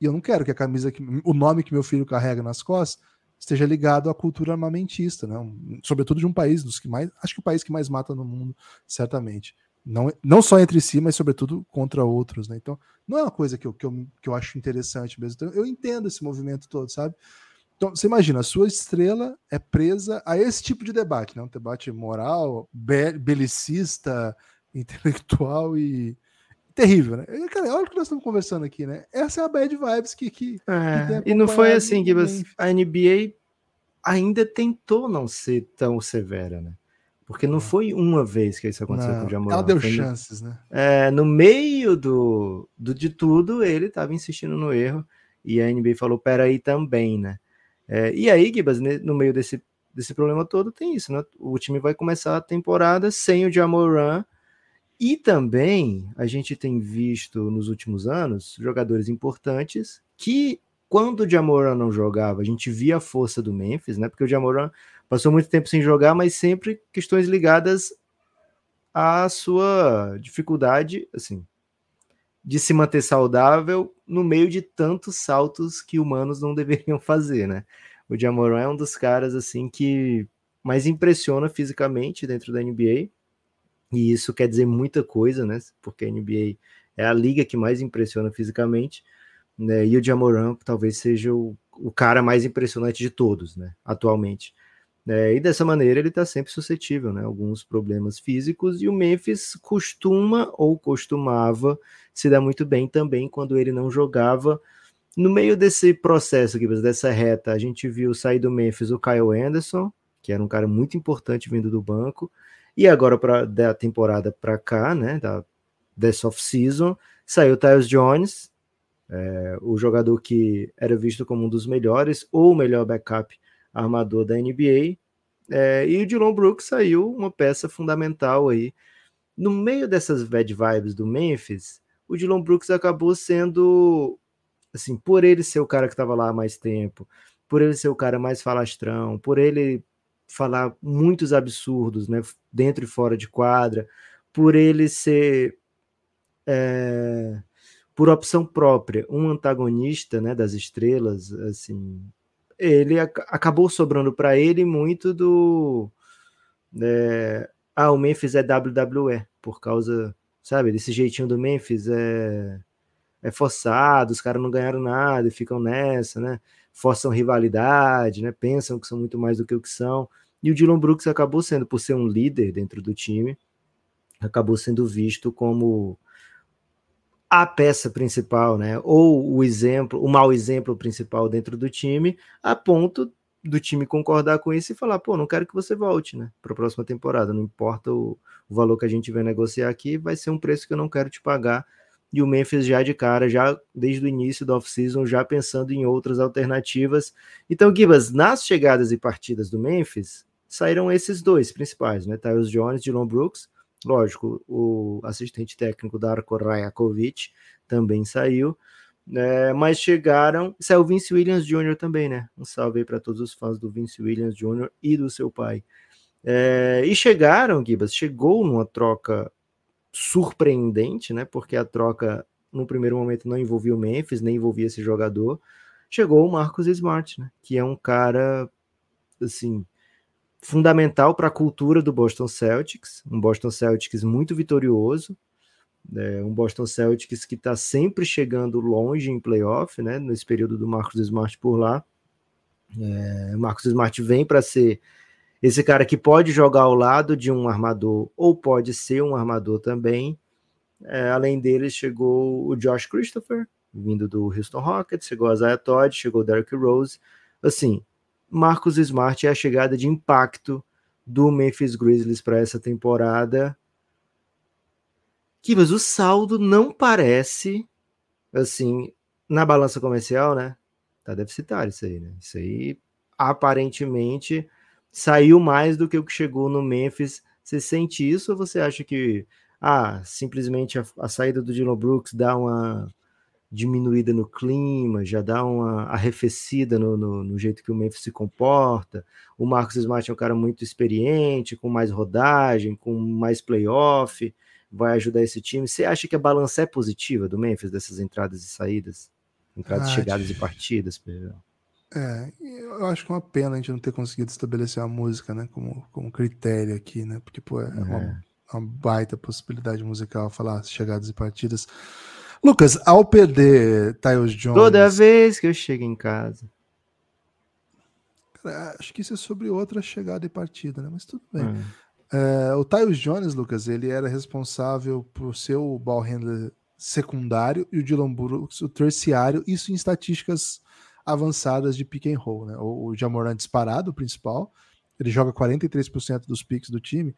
Speaker 2: E eu não quero que a camisa, que, o nome que meu filho carrega nas costas, esteja ligado à cultura armamentista, né? Sobretudo de um país dos que mais, acho que o país que mais mata no mundo, certamente. Não, não só entre si, mas sobretudo contra outros, né? Então, não é uma coisa que eu, que eu, que eu acho interessante mesmo. Então, eu entendo esse movimento todo, sabe? Então, você imagina, a sua estrela é presa a esse tipo de debate, né? Um debate moral, be belicista, [laughs] intelectual e, terrível, né? Cara, olha o que nós estamos conversando aqui, né? Essa é a bad vibes que. que,
Speaker 3: é, que e não foi assim, que a NBA ainda tentou não ser tão severa, né? Porque não foi uma vez que isso aconteceu não, com o Jamoran.
Speaker 2: Ela deu chances,
Speaker 3: no,
Speaker 2: né?
Speaker 3: É, no meio do, do de tudo, ele estava insistindo no erro e a NBA falou, peraí também, né? É, e aí, Gibas, no meio desse, desse problema todo, tem isso, né? O time vai começar a temporada sem o Jamoran e também a gente tem visto nos últimos anos jogadores importantes que, quando o Jamoran não jogava, a gente via a força do Memphis, né? Porque o Jamoran passou muito tempo sem jogar, mas sempre questões ligadas à sua dificuldade, assim, de se manter saudável no meio de tantos saltos que humanos não [laughs] deveriam fazer, né? O Jamoran é um dos caras assim que mais impressiona fisicamente dentro da NBA e isso quer dizer muita coisa, né? Porque a NBA é a liga que mais impressiona fisicamente, né? E o Jamoran talvez seja o, o cara mais impressionante de todos, né? Atualmente. É, e dessa maneira ele está sempre suscetível, né? Alguns problemas físicos e o Memphis costuma ou costumava se dar muito bem também quando ele não jogava. No meio desse processo aqui, dessa reta, a gente viu sair do Memphis o Kyle Anderson, que era um cara muito importante vindo do banco. E agora, para da temporada para cá, né, da dessa off-season, saiu o Tyus Jones, É, o jogador que era visto como um dos melhores ou o melhor backup armador da NBA. É, e o Dylan Brooks saiu uma peça fundamental aí. No meio dessas bad vibes do Memphis, o Dylan Brooks acabou sendo, assim, por ele ser o cara que estava lá há mais tempo, por ele ser o cara mais falastrão, por ele falar muitos absurdos, né, dentro e fora de quadra, por ele ser é, por opção própria um antagonista, né, das estrelas, assim, ele ac acabou sobrando para ele muito do é, ah, o Memphis é WWE por causa, sabe, desse jeitinho do Memphis é é forçado, os caras não ganharam nada e ficam nessa, né? forçam rivalidade, né? Pensam que são muito mais do que o que são. E o Dylan Brooks acabou sendo, por ser um líder dentro do time, acabou sendo visto como a peça principal, né? Ou o exemplo, o mau exemplo principal dentro do time, a ponto do time concordar com isso e falar, pô, não quero que você volte, né? Para a próxima temporada. Não importa o, o valor que a gente vai negociar aqui, vai ser um preço que eu não quero te pagar e o Memphis já de cara, já desde o início do off-season, já pensando em outras alternativas. Então, Gibas, nas chegadas e partidas do Memphis, saíram esses dois principais, né? Tyus Jones, Dylan Brooks, lógico, o assistente técnico Darko Rajakovic também saiu, né? mas chegaram, saiu o Vince Williams Jr. também, né? Um salve aí para todos os fãs do Vince Williams Jr. e do seu pai. É, e chegaram, Gibas, chegou numa troca surpreendente, né? Porque a troca no primeiro momento não envolvia o Memphis, nem envolvia esse jogador. Chegou o Marcos Smart, né? Que é um cara assim fundamental para a cultura do Boston Celtics, um Boston Celtics muito vitorioso, é, um Boston Celtics que está sempre chegando longe em playoff, né? Nesse período do Marcos Smart por lá. É, Marcos Smart vem para ser esse cara que pode jogar ao lado de um armador ou pode ser um armador também. É, além dele, chegou o Josh Christopher, vindo do Houston Rockets, chegou a Isaiah Todd, chegou o Derrick Rose. Assim, Marcos Smart é a chegada de impacto do Memphis Grizzlies para essa temporada. Que, mas o saldo não parece, assim, na balança comercial, né? Tá deficitário isso aí, né? Isso aí, aparentemente, saiu mais do que o que chegou no Memphis. Você sente isso ou você acha que ah, simplesmente a, a saída do Dylan Brooks dá uma diminuída no clima, já dá uma arrefecida no, no, no, jeito que o Memphis se comporta. O Marcos Smart é um cara muito experiente, com mais rodagem, com mais playoff, vai ajudar esse time. Você acha que a balança é positiva do Memphis, dessas entradas e saídas? Entradas, ah, chegadas e partidas, perdão.
Speaker 2: É, eu acho que é uma pena a gente não ter conseguido estabelecer a música, né, como, como critério aqui, né, porque, pô, é uma, é. uma baita possibilidade musical falar chegadas e partidas. Lucas, ao perder Tyus Jones...
Speaker 3: Toda vez que eu chego em casa...
Speaker 2: Cara, acho que isso é sobre outra chegada e partida, né, mas tudo bem. É. É, o Tyus Jones, Lucas, ele era responsável por ser o ball handler secundário e o Dylan Brooks o terciário, isso em estatísticas avançadas de pick and roll. Né? O, o Jamoran disparado, o principal, ele joga 43% dos picks do time.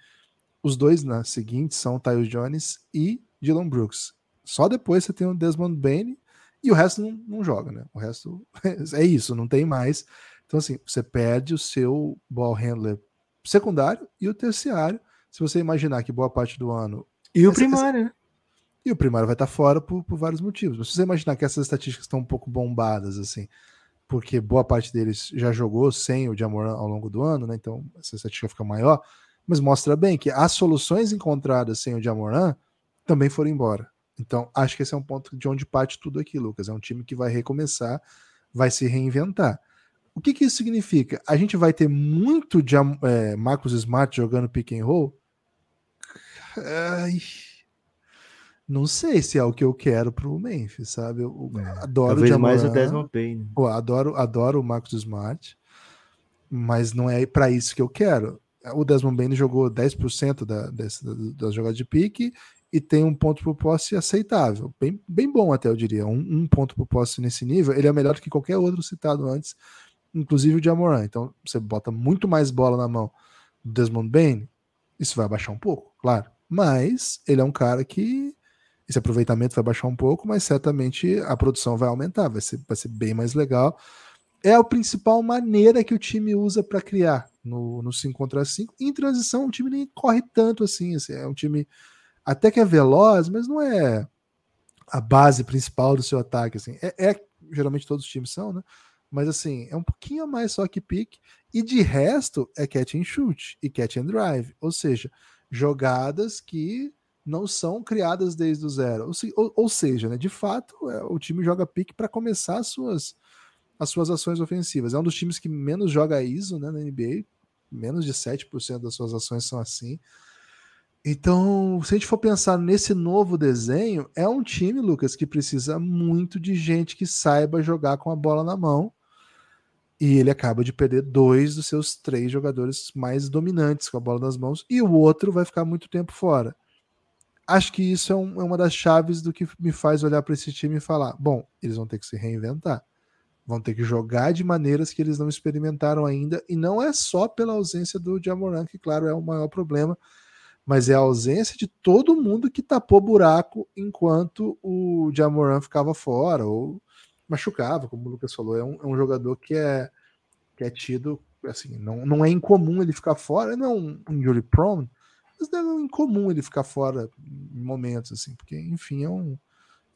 Speaker 2: Os dois na né, seguinte são Tyus Jones e Dylan Brooks. Só depois você tem o Desmond Bain e o resto não, não joga, né? O resto [laughs] é isso, não tem mais. Então, assim, você perde o seu ball handler secundário e o terciário. Se você imaginar que boa parte do ano.
Speaker 3: E o primário, né?
Speaker 2: E o primário vai estar fora por, por vários motivos. Mas se você imaginar que essas estatísticas estão um pouco bombadas, assim, porque boa parte deles já jogou sem o Jamoran ao longo do ano, né? Então essa estatística fica maior, mas mostra bem que as soluções encontradas sem o Jamoran também foram embora. Então acho que esse é um ponto de onde parte tudo aqui, Lucas. É um time que vai recomeçar, vai se reinventar. O que, que isso significa? A gente vai ter muito de é, Marcos Smart jogando pick and roll? Ai, não sei se é o que eu quero pro Memphis, sabe? Eu é, adoro
Speaker 3: Talvez o mais o Desmond Payne.
Speaker 2: Pô, adoro, adoro o Marcos Smart, mas não é para isso que eu quero. O Desmond Bain jogou 10% da, dessa, das jogadas de pique e tem um ponto por posse aceitável. Bem, bem bom até, eu diria. Um, um ponto por posse nesse nível, ele é melhor do que qualquer outro citado antes, inclusive o de Amoran. Então, você bota muito mais bola na mão do Desmond Bain, isso vai baixar um pouco, claro. Mas ele é um cara que esse aproveitamento vai baixar um pouco, mas certamente a produção vai aumentar, vai ser, vai ser bem mais legal. É a principal maneira que o time usa para criar no, no 5 contra 5. Em transição, o time nem corre tanto assim, assim. É um time até que é veloz, mas não é a base principal do seu ataque. Assim. É, é geralmente todos os times são, né? Mas assim, é um pouquinho a mais só que pique. E de resto é catch and shoot e catch and drive. Ou seja, jogadas que não são criadas desde o zero. Ou, ou seja, né, de fato, é, o time joga pique para começar as suas, as suas ações ofensivas. É um dos times que menos joga ISO né, na NBA, menos de 7% das suas ações são assim. Então, se a gente for pensar nesse novo desenho, é um time, Lucas, que precisa muito de gente que saiba jogar com a bola na mão. E ele acaba de perder dois dos seus três jogadores mais dominantes com a bola nas mãos, e o outro vai ficar muito tempo fora. Acho que isso é, um, é uma das chaves do que me faz olhar para esse time e falar: bom, eles vão ter que se reinventar, vão ter que jogar de maneiras que eles não experimentaram ainda, e não é só pela ausência do Jamoran, que, claro, é o maior problema, mas é a ausência de todo mundo que tapou buraco enquanto o Jamoran ficava fora, ou machucava, como o Lucas falou. É um, é um jogador que é, que é tido, assim, não, não é incomum ele ficar fora, não é um injury prone, mas não é incomum ele ficar fora em momentos, assim, porque, enfim, é um,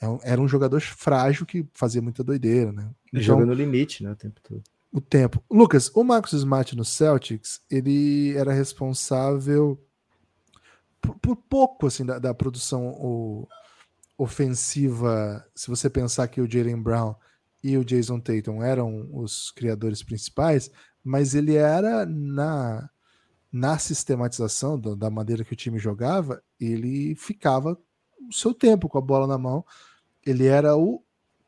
Speaker 2: é um era um jogador frágil que fazia muita doideira, né?
Speaker 3: Então, Joga no limite, né, o tempo todo.
Speaker 2: O tempo. Lucas, o Marcus Smart no Celtics, ele era responsável por, por pouco, assim, da, da produção o, ofensiva, se você pensar que o Jalen Brown e o Jason Tatum eram os criadores principais, mas ele era na, na sistematização do, da maneira que o time jogava, ele ficava o seu tempo com a bola na mão. Ele era o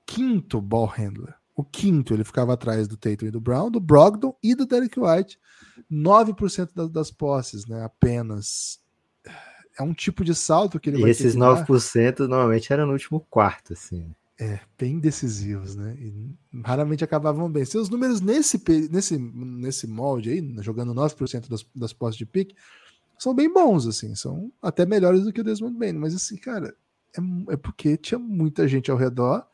Speaker 2: quinto ball handler. O quinto, ele ficava atrás do Tatum e do Brown, do Brogdon e do Derek White. 9% das, das posses, né? Apenas é um tipo de salto que ele
Speaker 3: e
Speaker 2: vai
Speaker 3: esses 9% normalmente eram no último quarto, assim.
Speaker 2: É, bem decisivos, né? E raramente acabavam bem. Seus números nesse, nesse, nesse molde aí, jogando 9% das, das postes de pique, são bem bons, assim. São até melhores do que o Desmond Bain. Mas, assim, cara, é, é porque tinha muita gente ao redor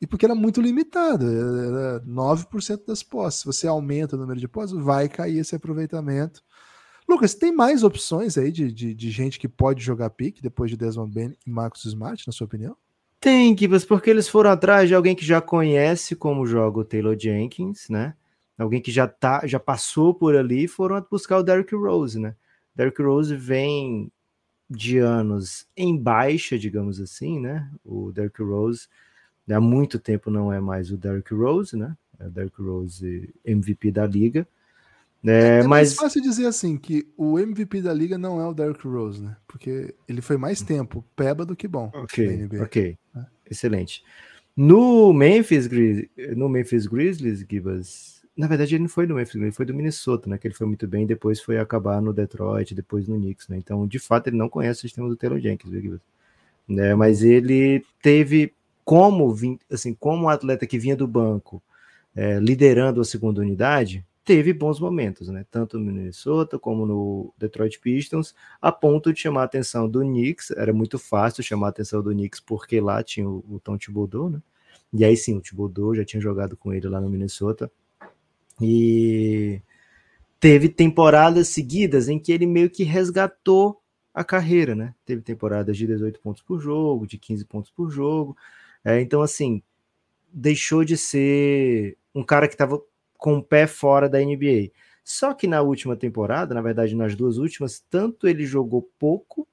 Speaker 2: e porque era muito limitado. Era 9% das posses. Se você aumenta o número de posses, vai cair esse aproveitamento. Lucas, tem mais opções aí de, de, de gente que pode jogar pique depois de Desmond Bain e Marcos Smart, na sua opinião?
Speaker 3: Tem, Kivas, porque eles foram atrás de alguém que já conhece como joga o Taylor Jenkins, né? Alguém que já tá, já passou por ali e foram buscar o Derrick Rose, né? Derrick Rose vem de anos em baixa, digamos assim, né? O Derrick Rose há muito tempo não é mais o Derrick Rose, né? É o Derrick Rose MVP da liga.
Speaker 2: É, é mais fácil dizer assim que o MVP da liga não é o Derrick Rose, né? Porque ele foi mais tempo peba do que bom.
Speaker 3: Ok, ok, é. excelente. No Memphis, no Memphis Grizzlies, Gibas, na verdade ele não foi no Memphis, ele foi do Minnesota, né? Que ele foi muito bem, depois foi acabar no Detroit, depois no Knicks, né? Então, de fato, ele não conhece o sistema do Taylor Jenkins, viu, Gibas? Né? Mas ele teve como, assim, como um atleta que vinha do banco, é, liderando a segunda unidade, teve bons momentos, né? Tanto no Minnesota como no Detroit Pistons, a ponto de chamar a atenção do Knicks. Era muito fácil chamar a atenção do Knicks porque lá tinha o, o Tom Thibodeau, né? E aí sim, o Thibodeau já tinha jogado com ele lá no Minnesota. E teve temporadas seguidas em que ele meio que resgatou a carreira, né? Teve temporadas de 18 pontos por jogo, de 15 pontos por jogo. É, então, assim, deixou de ser um cara que estava com o pé fora da NBA. Só que na última temporada, na verdade, nas duas últimas, tanto ele jogou pouco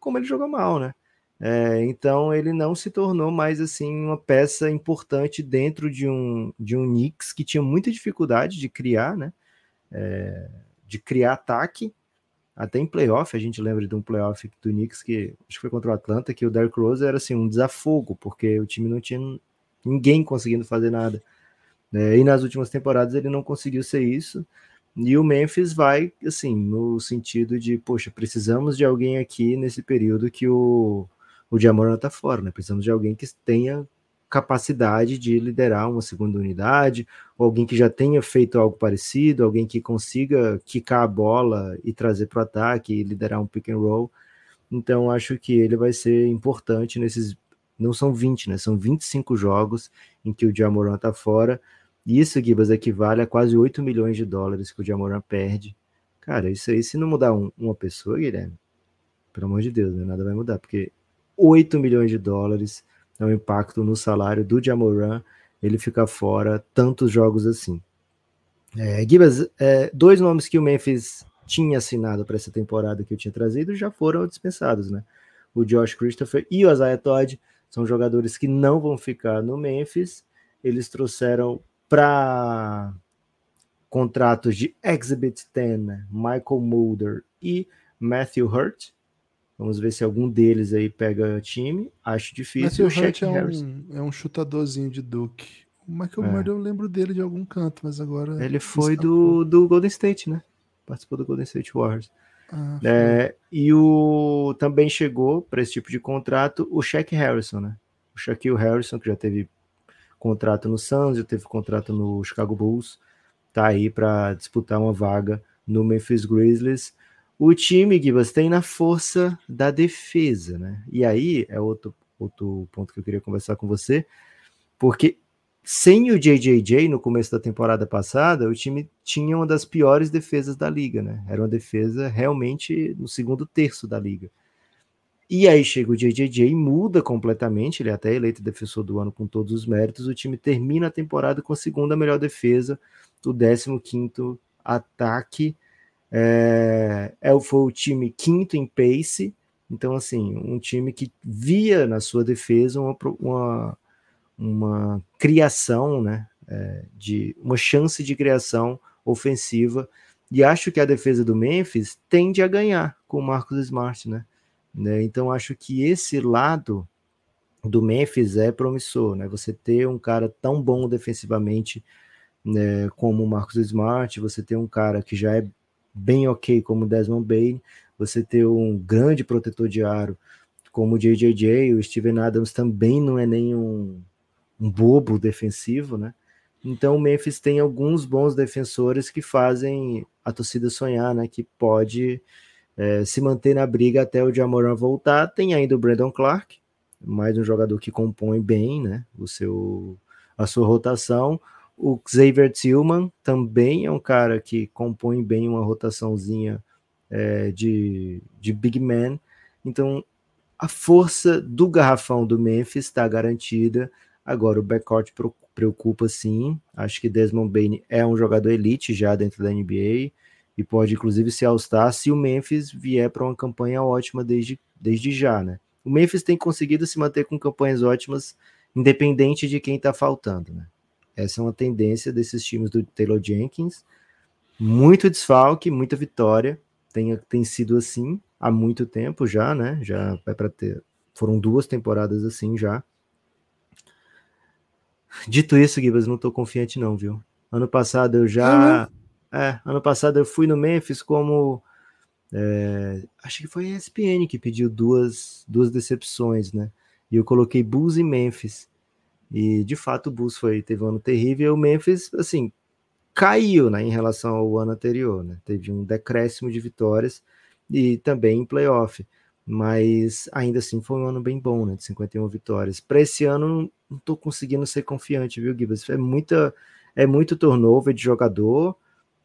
Speaker 3: como ele jogou mal, né? É, então ele não se tornou mais assim uma peça importante dentro de um de um Knicks que tinha muita dificuldade de criar, né? É, de criar ataque. Até em playoff, a gente lembra de um playoff do Knicks que acho que foi contra o Atlanta, que o Derrick Rose era assim um desafogo, porque o time não tinha ninguém conseguindo fazer nada. Né? E nas últimas temporadas ele não conseguiu ser isso. E o Memphis vai, assim, no sentido de, poxa, precisamos de alguém aqui nesse período que o, o Jamoran tá fora, né? Precisamos de alguém que tenha capacidade de liderar uma segunda unidade, ou alguém que já tenha feito algo parecido, alguém que consiga quicar a bola e trazer para o ataque e liderar um pick and roll. Então acho que ele vai ser importante nesses. Não são 20, né? São 25 jogos em que o Jamoran tá fora. Isso, Gibas, equivale a quase 8 milhões de dólares que o Jamoran perde. Cara, isso aí, se não mudar um, uma pessoa, Guilherme, pelo amor de Deus, né? nada vai mudar, porque 8 milhões de dólares é um impacto no salário do Jamoran, ele fica fora tantos jogos assim. É, Gibas, é, dois nomes que o Memphis tinha assinado para essa temporada que eu tinha trazido já foram dispensados, né? O Josh Christopher e o Isaiah Todd são jogadores que não vão ficar no Memphis. Eles trouxeram para contratos de Exhibit 10, né? Michael Mulder e Matthew Hurt. Vamos ver se algum deles aí pega time. Acho difícil.
Speaker 2: Matthew Hurt é um, é um chutadorzinho de Duke. O Michael é. Mulder eu lembro dele de algum canto, mas agora.
Speaker 3: Ele foi do, do Golden State, né? Participou do Golden State Warriors. Ah, é, e o também chegou para esse tipo de contrato o Shaq Harrison, né? O Shaquille Harrison, que já teve contrato no Suns, já teve contrato no Chicago Bulls, tá aí para disputar uma vaga no Memphis Grizzlies. O time, Gibas, tem na força da defesa, né? E aí é outro, outro ponto que eu queria conversar com você, porque sem o JJJ no começo da temporada passada, o time tinha uma das piores defesas da liga, né? Era uma defesa realmente no segundo terço da liga. E aí chega o JJJ e muda completamente, ele é até eleito defensor do ano com todos os méritos. O time termina a temporada com a segunda melhor defesa, o 15 ataque. É, é, foi o time quinto em pace, então, assim, um time que via na sua defesa uma, uma uma criação, né, é, de uma chance de criação ofensiva. E acho que a defesa do Memphis tende a ganhar com o Marcos Smart, né? Né? Então acho que esse lado do Memphis é promissor, né? Você ter um cara tão bom defensivamente né, como o Marcos Smart, você ter um cara que já é bem ok como o Desmond Bain, você ter um grande protetor de aro como o JJJ, o Steven Adams também não é nenhum um bobo defensivo, né? Então o Memphis tem alguns bons defensores que fazem a torcida sonhar, né? Que pode é, se manter na briga até o Jamoran voltar. Tem ainda o Brandon Clark, mais um jogador que compõe bem, né? O seu a sua rotação. O Xavier Tillman também é um cara que compõe bem uma rotaçãozinha é, de, de big man. Então a força do garrafão do Memphis está garantida. Agora, o backcourt preocupa sim. Acho que Desmond Bain é um jogador elite já dentro da NBA e pode inclusive se all-star se o Memphis vier para uma campanha ótima desde, desde já, né? O Memphis tem conseguido se manter com campanhas ótimas, independente de quem está faltando, né? Essa é uma tendência desses times do Taylor Jenkins. Muito desfalque, muita vitória. Tem, tem sido assim há muito tempo já, né? Já é para ter. Foram duas temporadas assim já. Dito isso, Gibas, não tô confiante não, viu? Ano passado eu já... É, é, ano passado eu fui no Memphis como... É, acho que foi a ESPN que pediu duas, duas decepções, né? E eu coloquei Bulls e Memphis. E de fato o Bulls foi, teve um ano terrível. E o Memphis, assim, caiu né, em relação ao ano anterior, né? Teve um decréscimo de vitórias e também em playoff mas ainda assim foi um ano bem bom, né? De 51 vitórias. Para esse ano, não estou conseguindo ser confiante, viu, Gibbs? É muita, é muito turnover de jogador,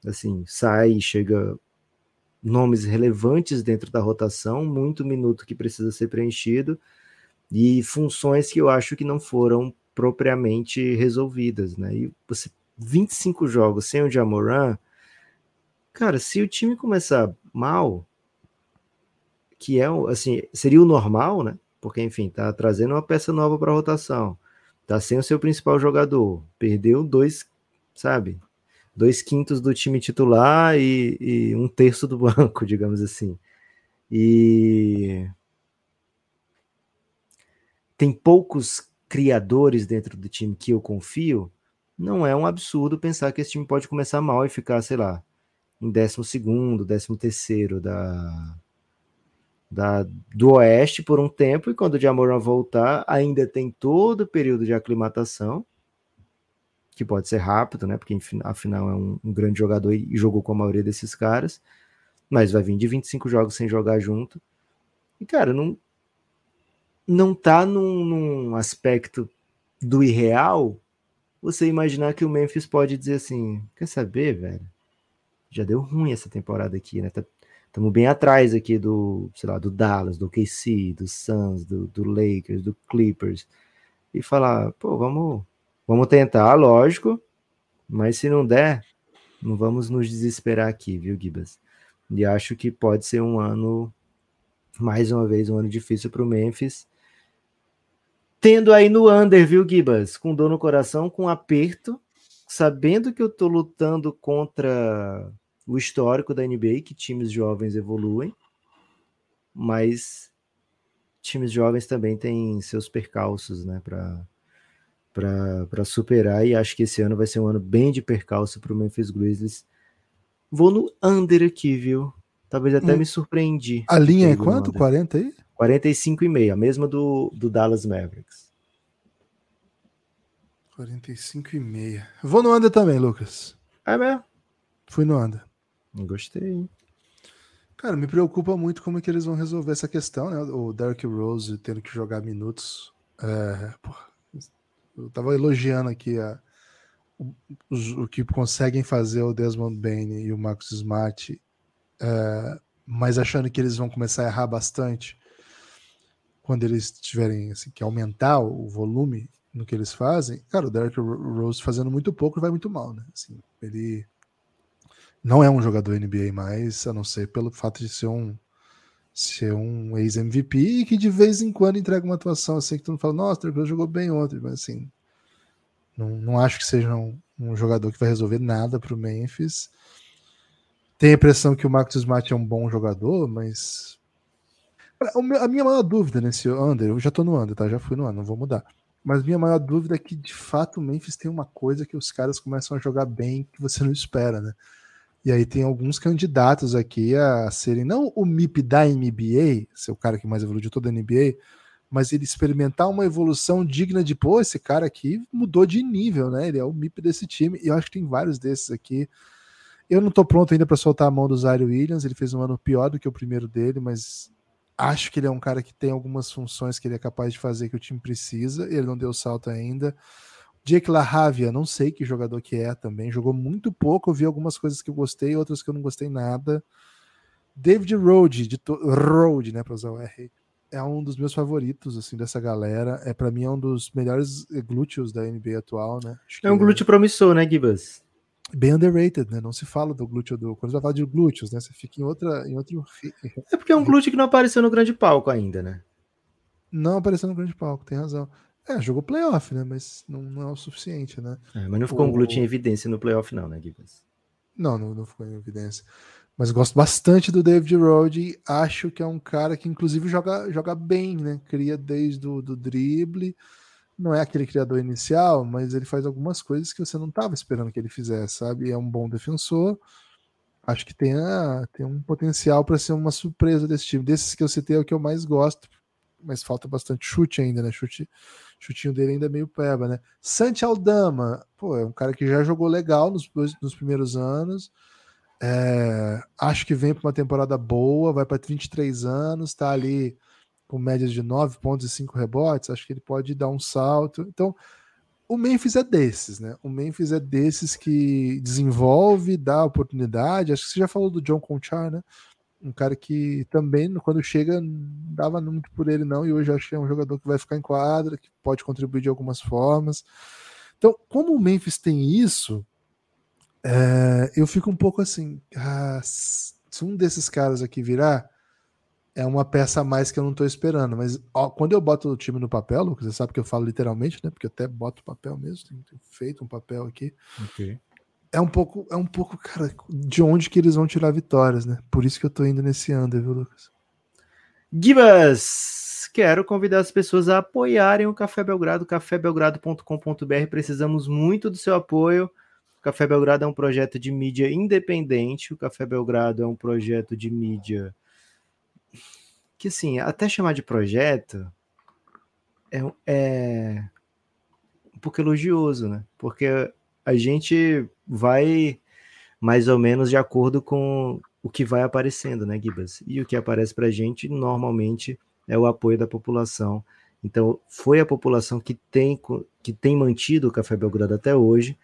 Speaker 3: assim, sai, chega nomes relevantes dentro da rotação, muito minuto que precisa ser preenchido e funções que eu acho que não foram propriamente resolvidas, né? E você 25 jogos sem o Jamoran, cara, se o time começar mal, que é assim, seria o normal, né? Porque, enfim, tá trazendo uma peça nova para rotação, tá sem o seu principal jogador, perdeu dois, sabe? Dois quintos do time titular e, e um terço do [laughs] banco, digamos assim. E tem poucos criadores dentro do time que eu confio, não é um absurdo pensar que esse time pode começar mal e ficar, sei lá, em décimo segundo, décimo terceiro da, da, do Oeste por um tempo, e quando o Jamoran voltar, ainda tem todo o período de aclimatação, que pode ser rápido, né? Porque afinal é um, um, grande jogador e, jogou com a maioria desses caras, mas vai vir de 25 jogos sem jogar junto. E, cara, não, não tá num, num aspecto do irreal você imaginar que o Memphis pode dizer assim: quer saber, velho? Já deu ruim essa temporada aqui, né? Estamos tá, bem atrás aqui do, sei lá, do Dallas, do KC, do Suns, do, do Lakers, do Clippers. E falar, pô, vamos, vamos tentar, lógico, mas se não der, não vamos nos desesperar aqui, viu, Gibas? E acho que pode ser um ano, mais uma vez, um ano difícil para o Memphis. Tendo aí no under, viu, Gibas? Com dor no coração, com aperto, sabendo que eu tô lutando contra o histórico da NBA, que times jovens evoluem, mas times jovens também têm seus percalços, né, para superar, e acho que esse ano vai ser um ano bem de percalço para o Memphis Grizzlies. Vou no under aqui, viu? Talvez até hum. me surpreendi.
Speaker 2: A linha é quanto? 40 aí?
Speaker 3: 45,5, a mesma do, do Dallas Mavericks.
Speaker 2: 45,5. Vou no under também, Lucas.
Speaker 3: É mesmo?
Speaker 2: Fui no under.
Speaker 3: Gostei.
Speaker 2: Cara, me preocupa muito como é que eles vão resolver essa questão, né? O Derrick Rose tendo que jogar minutos. É, porra, eu tava elogiando aqui a, o, que conseguem fazer o Desmond Bain e o Marcus Smart, é, mas achando que eles vão começar a errar bastante quando eles tiverem assim, que aumentar o volume no que eles fazem, cara, o Derrick Rose fazendo muito pouco vai muito mal, né? Assim, ele não é um jogador NBA mais, a não ser pelo fato de ser um ser um ex-MVP e que de vez em quando entrega uma atuação assim que tu não fala, nossa, o Rose jogou bem ontem, mas assim, não, não acho que seja um, um jogador que vai resolver nada para o Memphis. Tenho a impressão que o Marcus Smart é um bom jogador, mas a minha maior dúvida nesse under, eu já tô no under, tá? Já fui no under, não vou mudar. Mas minha maior dúvida é que, de fato, o Memphis tem uma coisa que os caras começam a jogar bem que você não espera, né? E aí tem alguns candidatos aqui a serem, não o MIP da NBA, ser o cara que mais evoluiu de toda a NBA, mas ele experimentar uma evolução digna de, pô, esse cara aqui mudou de nível, né? Ele é o MIP desse time, e eu acho que tem vários desses aqui. Eu não tô pronto ainda para soltar a mão do Zaire Williams, ele fez um ano pior do que o primeiro dele, mas Acho que ele é um cara que tem algumas funções que ele é capaz de fazer que o time precisa. Ele não deu salto ainda. Jake LaRavia, não sei que jogador que é também. Jogou muito pouco. Eu vi algumas coisas que eu gostei, outras que eu não gostei nada. David Rode, de to... Rode, né, para usar o R, é um dos meus favoritos assim dessa galera. É para mim é um dos melhores glúteos da NBA atual, né?
Speaker 3: é um glúteo promissor, né, Gibas?
Speaker 2: bem underrated, né? Não se fala do glúteo do. Quando você vai falar de glúteos, né? Você fica em outra. Em outro... [laughs]
Speaker 3: É porque é um glúteo que não apareceu no grande palco ainda, né?
Speaker 2: Não apareceu no grande palco, tem razão. É, jogou playoff, né? Mas não, não é o suficiente, né?
Speaker 3: É, mas não ficou o... um glúteo em evidência no playoff, não, né, Gibbs?
Speaker 2: Não, não, não ficou em evidência. Mas gosto bastante do David Rode. Acho que é um cara que, inclusive, joga, joga bem, né? Cria desde o do drible não é aquele criador inicial, mas ele faz algumas coisas que você não estava esperando que ele fizesse, sabe? É um bom defensor. Acho que tem, a, tem um potencial para ser uma surpresa desse time. Desses que eu citei é o que eu mais gosto, mas falta bastante chute ainda, né? Chute, chutinho dele ainda é meio peba, né? Santi Aldama, pô, é um cara que já jogou legal nos, nos primeiros anos. É, acho que vem para uma temporada boa, vai para 23 anos, está ali com médias de 9 pontos e 5 rebotes, acho que ele pode dar um salto. Então, o Memphis é desses, né? O Memphis é desses que desenvolve, dá oportunidade. Acho que você já falou do John Conchar, né? Um cara que também, quando chega, dava muito por ele, não. E hoje acho que é um jogador que vai ficar em quadra, que pode contribuir de algumas formas. Então, como o Memphis tem isso, é, eu fico um pouco assim. Ah, se um desses caras aqui virar, é uma peça a mais que eu não estou esperando. Mas ó, quando eu boto o time no papel, Lucas, você sabe que eu falo literalmente, né? Porque eu até boto papel mesmo, tenho feito um papel aqui.
Speaker 3: Okay.
Speaker 2: É um pouco, é um pouco, cara, de onde que eles vão tirar vitórias, né? Por isso que eu tô indo nesse under, viu, Lucas?
Speaker 3: Gibas, quero convidar as pessoas a apoiarem o Café Belgrado, cafébelgrado.com.br. Precisamos muito do seu apoio. O Café Belgrado é um projeto de mídia independente. O Café Belgrado é um projeto de mídia que assim, até chamar de projeto é, é um pouco elogioso, né? Porque a gente vai mais ou menos de acordo com o que vai aparecendo, né, Gibas? E o que aparece para a gente normalmente é o apoio da população. Então, foi a população que tem, que tem mantido o Café Belgrado até hoje,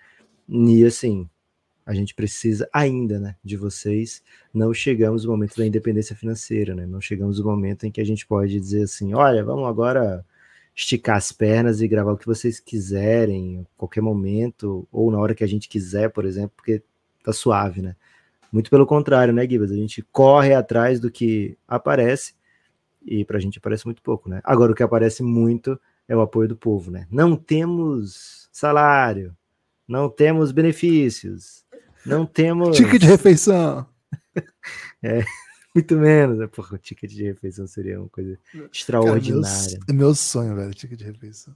Speaker 3: e assim, a gente precisa ainda, né, de vocês. Não chegamos no momento da independência financeira, né? Não chegamos no momento em que a gente pode dizer assim, olha, vamos agora esticar as pernas e gravar o que vocês quiserem, a qualquer momento, ou na hora que a gente quiser, por exemplo, porque tá suave, né? Muito pelo contrário, né, Gibas? A gente corre atrás do que aparece e pra gente aparece muito pouco, né? Agora, o que aparece muito é o apoio do povo, né? Não temos salário, não temos benefícios, não temos.
Speaker 2: Ticket de refeição. [laughs]
Speaker 3: é, muito menos. Né? Porra, o ticket de refeição seria uma coisa extraordinária.
Speaker 2: Cara, meu, é meu sonho, velho, ticket de refeição.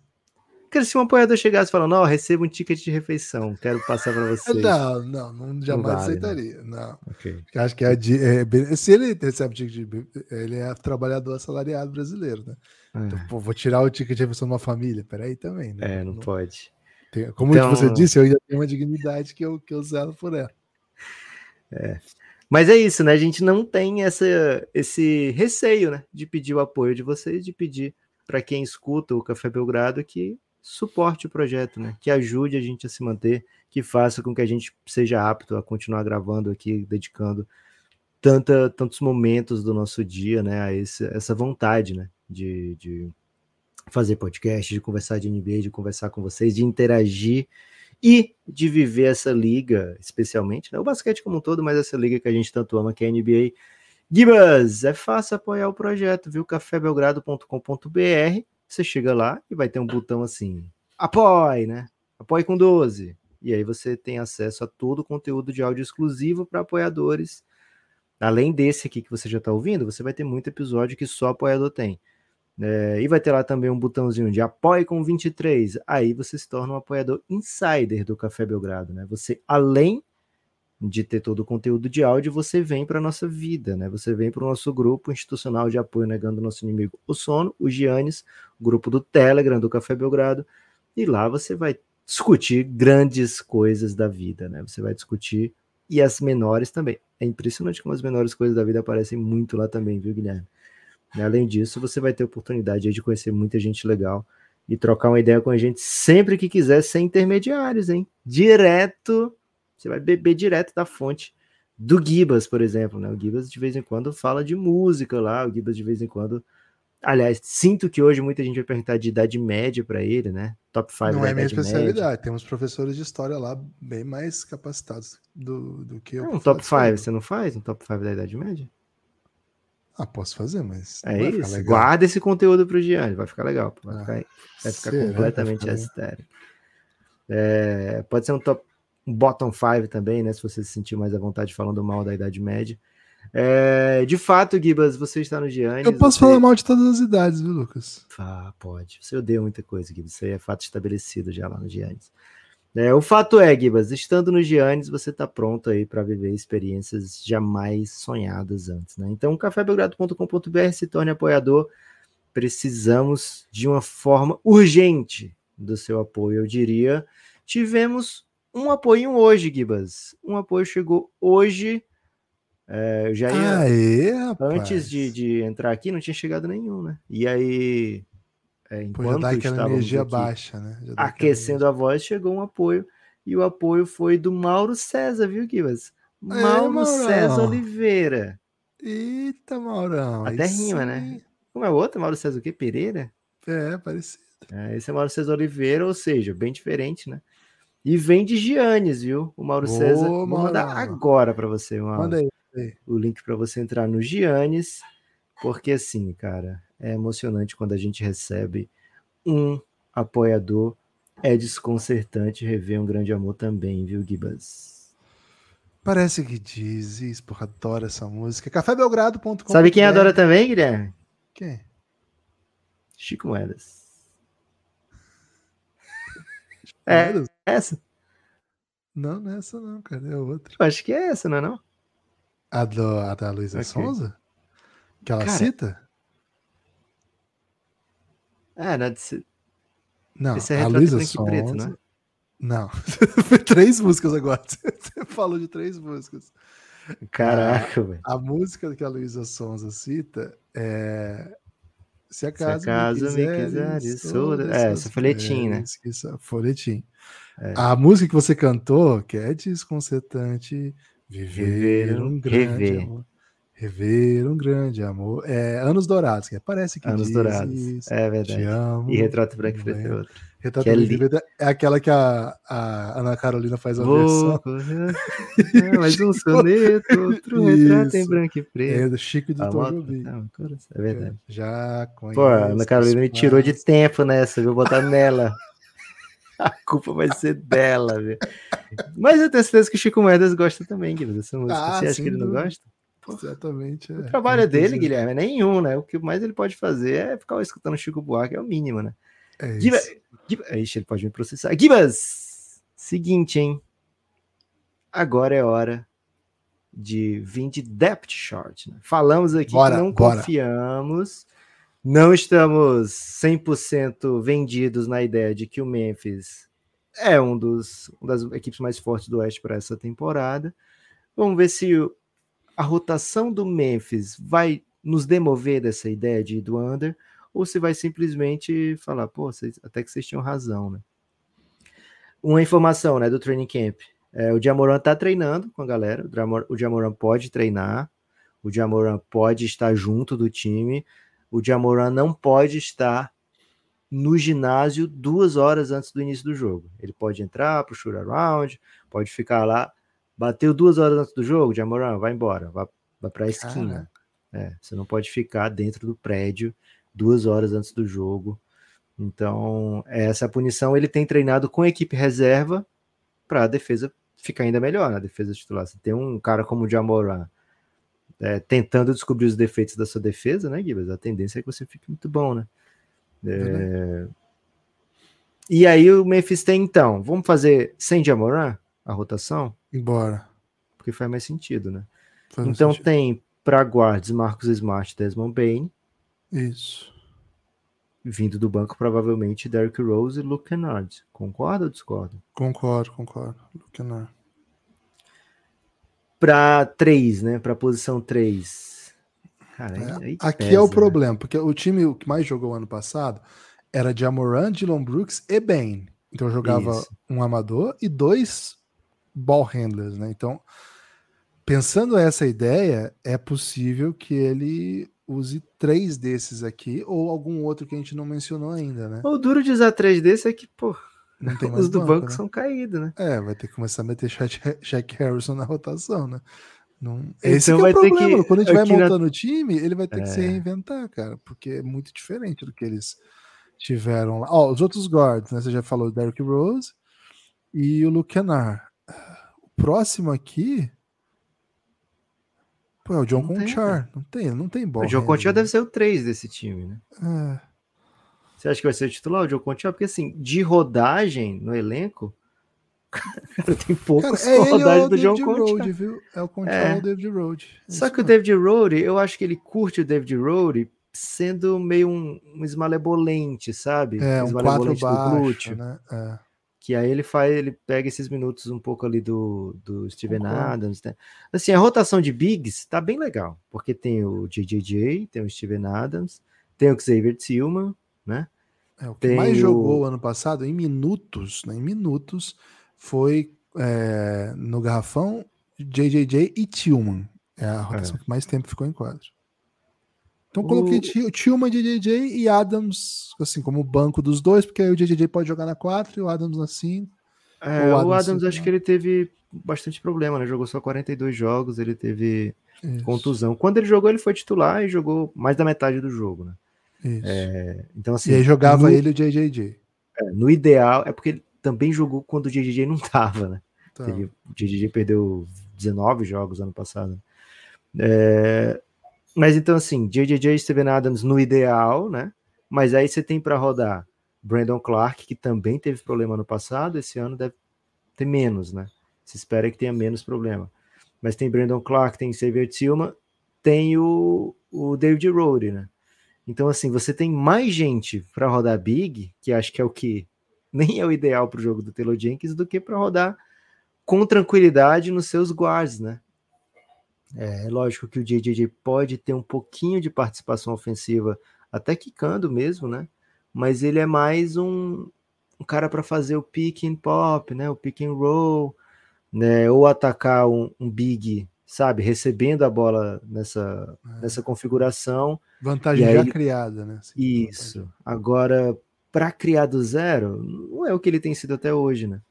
Speaker 3: Cara, se um apoiador chegasse falando, ó, receba um ticket de refeição, quero passar para [laughs] vocês.
Speaker 2: Não, não, não jamais não vale, aceitaria. Não. não. Okay. Acho que é, é, se ele recebe ticket de ele é trabalhador assalariado brasileiro, né? É. Então, pô, vou tirar o ticket de refeição de uma família. Peraí também,
Speaker 3: né? É, não, não pode.
Speaker 2: Tem, como então... você disse, eu ainda tenho uma dignidade que eu, que eu zelo por ela.
Speaker 3: É. Mas é isso, né? A gente não tem essa, esse receio, né? De pedir o apoio de vocês, de pedir para quem escuta o Café Belgrado que suporte o projeto, né? Que ajude a gente a se manter, que faça com que a gente seja apto a continuar gravando aqui, dedicando tanta, tantos momentos do nosso dia, né? A esse, essa vontade, né? De, de fazer podcast, de conversar de NBA, de conversar com vocês, de interagir e de viver essa liga, especialmente, né? o basquete como um todo, mas essa liga que a gente tanto ama, que é a NBA. Gibas, é fácil apoiar o projeto, viu? cafébelgrado.com.br. Você chega lá e vai ter um botão assim, apoie, né? Apoie com 12. E aí você tem acesso a todo o conteúdo de áudio exclusivo para apoiadores. Além desse aqui que você já está ouvindo, você vai ter muito episódio que só apoiador tem. É, e vai ter lá também um botãozinho de apoie com 23. Aí você se torna um apoiador insider do Café Belgrado, né? Você, além de ter todo o conteúdo de áudio, você vem para a nossa vida, né? Você vem para o nosso grupo institucional de apoio negando nosso inimigo o sono, o Giannis, grupo do Telegram do Café Belgrado, e lá você vai discutir grandes coisas da vida, né? Você vai discutir e as menores também. É impressionante como as menores coisas da vida aparecem muito lá também, viu, Guilherme? Além disso, você vai ter oportunidade de conhecer muita gente legal e trocar uma ideia com a gente sempre que quiser, sem intermediários, hein? Direto, você vai beber direto da fonte do Gibas, por exemplo, né? O Gibas de vez em quando fala de música lá, o Gibas de vez em quando. Aliás, sinto que hoje muita gente vai perguntar de idade média para ele, né? Top 5
Speaker 2: Não é minha especialidade. Média. Temos professores de história lá bem mais capacitados do, do que eu.
Speaker 3: um top 5, você não faz? Um top 5 da idade média?
Speaker 2: Ah, posso fazer, mas.
Speaker 3: É isso. Guarda esse conteúdo para o Gianni, vai ficar legal. Vai ah, ficar, vai ficar completamente estéreo. É, pode ser um top um bottom 5 também, né? Se você se sentir mais à vontade falando mal da Idade Média. É, de fato, Gibas, você está no Giannis.
Speaker 2: Eu posso
Speaker 3: você...
Speaker 2: falar mal de todas as idades, viu, Lucas?
Speaker 3: Ah, pode. Você odeia muita coisa, Gibas. Isso aí é fato estabelecido já lá no Giannis. É, o fato é, Gibas, estando no Giannis, você está pronto aí para viver experiências jamais sonhadas antes, né? Então, cafébelgrado.com.br se torne apoiador. Precisamos de uma forma urgente do seu apoio, eu diria. Tivemos um apoio hoje, Gibas. Um apoio chegou hoje. É, eu já ia.
Speaker 2: Aê,
Speaker 3: antes de, de entrar aqui, não tinha chegado nenhum, né? E aí
Speaker 2: é, enquanto já dá aquela energia baixa, né?
Speaker 3: aquecendo a voz, chegou um apoio. E o apoio foi do Mauro César, viu, Kivas? Mauro César Oliveira.
Speaker 2: Eita, Maurão.
Speaker 3: Até rima, né? Como é o outro? Mauro César o quê? Pereira?
Speaker 2: É, parecido.
Speaker 3: É, esse é Mauro César Oliveira, ou seja, bem diferente, né? E vem de Giannis, viu? O Mauro Ô, César. Vou mandar agora para você, Mauro. Manda aí, aí. O link para você entrar no Giannis, porque assim, cara, é emocionante quando a gente recebe um apoiador. É desconcertante rever um grande amor também, viu, Gibas?
Speaker 2: Parece que dizes, porra, adoro essa música. cafébelgrado.com.
Speaker 3: Sabe quem adora também, Guilherme?
Speaker 2: Quem?
Speaker 3: Chico Moedas. [laughs] é, essa?
Speaker 2: Não, não é essa não, cara, é outra.
Speaker 3: Eu acho que é essa, não é não?
Speaker 2: A, do, a da Luísa okay. Sonza? Que ela cara, cita?
Speaker 3: É, né? De...
Speaker 2: Não, Esse é a Luísa Sonza... Né? Não, [laughs] três músicas agora. [laughs] Você falou de três músicas.
Speaker 3: Caraca, velho.
Speaker 2: A música que a Luísa Sonza cita é. Se a casa,
Speaker 3: Se a casa me quiseres, sou- é, esse folhetim, né?
Speaker 2: Isso, folhetim.
Speaker 3: É.
Speaker 2: A música que você cantou, que é desconcertante, viver
Speaker 3: Rever,
Speaker 2: um grande
Speaker 3: rever.
Speaker 2: amor. Rever um grande amor. É Anos Dourados, que é, parece que
Speaker 3: Anos dourados.
Speaker 2: isso,
Speaker 3: É
Speaker 2: Te
Speaker 3: verdade.
Speaker 2: amo.
Speaker 3: E retrato branco e preto é outro.
Speaker 2: Retrato
Speaker 3: que é
Speaker 2: Branco
Speaker 3: li-
Speaker 2: Preto é aquela que a, a Ana Carolina faz a
Speaker 3: Vou
Speaker 2: versão.
Speaker 3: correr. [laughs] Ah, mais um soneto, [laughs] outro retrato em branco e
Speaker 2: É
Speaker 3: preto.
Speaker 2: do Chico de
Speaker 3: A
Speaker 2: Tom
Speaker 3: moto-
Speaker 2: Jobim.
Speaker 3: Ah, coração, É verdade.
Speaker 2: Já conheço.
Speaker 3: Pô, a Ana Carolina me tirou de tempo nessa, vou botar nela. [laughs] A culpa vai ser dela, viu? Mas eu tenho certeza que o Chico Mendes gosta também, Guilherme, dessa música.
Speaker 2: Ah,
Speaker 3: Você acha que ele não gosta?
Speaker 2: Exatamente.
Speaker 3: O
Speaker 2: é.
Speaker 3: trabalho é dele,
Speaker 2: Inclusive,
Speaker 3: Guilherme, é nenhum, né? O que mais ele pode fazer é ficar escutando Chico Buarque, é o mínimo, né?
Speaker 2: É
Speaker 3: Giba, Ixi, ele pode me processar. Gibas! Seguinte, hein? Agora é hora de vir de depth chart. Né? Falamos aqui
Speaker 2: Bora,
Speaker 3: que não
Speaker 2: bora.
Speaker 3: confiamos, não estamos 100% vendidos na ideia de que o Memphis é um dos, uma das equipes mais fortes do Oeste para essa temporada. Vamos ver se o- a rotação do Memphis vai nos demover dessa ideia de ir do under ou se vai simplesmente falar, pô, até que vocês tinham razão, né? Uma informação, né, do training camp. É, o Jamoran tá treinando com a galera, o Jamor- o Jamoran pode treinar, o Jamoran pode estar junto do time, o Jamoran não pode estar no ginásio duas horas antes do início do jogo. Ele pode entrar pro shoot around, pode ficar lá, bateu duas horas antes do jogo, Jamoran, vai embora, vai, vai pra esquina. É, você não pode ficar dentro do prédio duas horas antes do jogo. Então, essa é a punição. Ele tem treinado com a equipe reserva para a defesa ficar ainda melhor na defesa titular. Você tem um cara como o Jamoran é, tentando descobrir os defeitos da sua defesa, né, Gibas? A tendência é que você fique muito bom, né? É, E aí o Memphis tem, então, vamos fazer sem Jamoran a rotação?
Speaker 2: Bora.
Speaker 3: Porque faz mais sentido, né?
Speaker 2: Faz
Speaker 3: então
Speaker 2: sentido.
Speaker 3: tem para guards Marcos Smart Desmond Bain,
Speaker 2: Isso.
Speaker 3: vindo do banco provavelmente Derrick Rose e Luke Kennard. Concorda ou discorda?
Speaker 2: Concordo, concordo. Luke Kennard.
Speaker 3: Para 3, né? Para posição 3. Cara,
Speaker 2: É, Aqui
Speaker 3: pesa,
Speaker 2: é o
Speaker 3: né?
Speaker 2: problema, porque o time que mais jogou ano passado era Jamoran, Dylan Brooks e Ben. Então jogava
Speaker 3: Isso.
Speaker 2: um amador e dois ball handlers, né? Então, pensando essa ideia, é possível que ele use três desses aqui ou algum outro que a gente não mencionou ainda, né?
Speaker 3: O duro de usar 3 desse é que, pô, os do
Speaker 2: banco,
Speaker 3: banco
Speaker 2: né?
Speaker 3: são caídos, né?
Speaker 2: É, vai ter que começar a meter Shaq Shaq Harrison na rotação, né? Não...
Speaker 3: Então
Speaker 2: Esse que é
Speaker 3: vai
Speaker 2: o
Speaker 3: ter
Speaker 2: problema.
Speaker 3: que-
Speaker 2: Quando a gente vai montando o time, ele vai ter que se
Speaker 3: É.
Speaker 2: reinventar, cara, porque é muito diferente do que eles tiveram lá. Ó, os outros guards, né? Você já falou o Derrick Rose e o Luke Kennard. O próximo aqui. Pô, é o John
Speaker 3: Não tem,
Speaker 2: Conchar. Não tem, não tem bola.
Speaker 3: o Joe Contier deve ser o 3 desse time, né?
Speaker 2: É,
Speaker 3: Você acha que vai ser o titular, o Joe Contier? Porque, assim, de rodagem no elenco, [laughs] cara, tem
Speaker 2: Cara,
Speaker 3: poucos
Speaker 2: é ele ou
Speaker 3: rodagem
Speaker 2: o
Speaker 3: do
Speaker 2: David
Speaker 3: Contier.
Speaker 2: Rode, viu? É o Conchar
Speaker 3: É.
Speaker 2: o David Rode. É
Speaker 3: Só que o
Speaker 2: mesmo.
Speaker 3: David Rode, eu acho que ele curte o David Rode sendo meio um, um esmalebolente, sabe?
Speaker 2: É, um quatro
Speaker 3: esmalebolente do
Speaker 2: baixo,
Speaker 3: glúteo.
Speaker 2: né? É.
Speaker 3: Que aí ele faz, ele pega esses minutos um pouco ali do, do Steven. Adams. né? Assim, a rotação de bigs tá bem legal, porque tem o JJJ, tem o Steven Adams, tem o Xavier Tillman, né?
Speaker 2: É, o que
Speaker 3: Tem
Speaker 2: mais
Speaker 3: o-
Speaker 2: jogou ano passado, em minutos, né, em minutos, foi é, no garrafão JJJ e Tillman. É a rotação que mais tempo ficou em quadro. Então
Speaker 3: O-
Speaker 2: coloquei Ti- Tillman, JJJ e Adams, assim, como banco dos dois, porque aí o JJJ pode jogar na 4 e o Adams na 5.
Speaker 3: É,
Speaker 2: O
Speaker 3: o
Speaker 2: Adams,
Speaker 3: Adams, acho
Speaker 2: né?
Speaker 3: que ele teve bastante problema, né? Jogou só 42 jogos, ele teve
Speaker 2: Isso,
Speaker 3: contusão. Quando ele jogou, ele foi titular e jogou mais da metade do jogo, né?
Speaker 2: isso.
Speaker 3: Então, assim,
Speaker 2: e aí jogava
Speaker 3: no,
Speaker 2: ele o JJJ.
Speaker 3: é, no ideal, é porque ele também jogou quando o JJJ não tava, né?
Speaker 2: Tá.
Speaker 3: Teve- o JJJ perdeu 19 jogos ano passado. É, mas então, assim, JJJ Steven Adams no ideal, né? Mas aí você tem para rodar Brandon Clark, que também teve problema no passado, esse ano deve ter menos, né? Se espera que tenha menos problema. Mas tem Brandon Clark, tem Xavier Tillman, tem o, o David Rode, né? Então, assim, você tem mais gente para rodar Big, que acho que é o que nem é o ideal para o jogo do Taylor Jenkins, do que para rodar com tranquilidade nos seus guards, né? É, é lógico que o JJJ pode ter um pouquinho de participação ofensiva, até quicando mesmo, né? Mas ele é mais um, um cara para fazer o pick and pop, né? O pick and roll, né? Ou atacar um, um big, sabe? Recebendo a bola nessa, é. nessa configuração.
Speaker 2: Vantagem já criada, né?
Speaker 3: Sim, isso. Vantagem. Agora, para criar do zero, não é o que ele tem sido até hoje, né?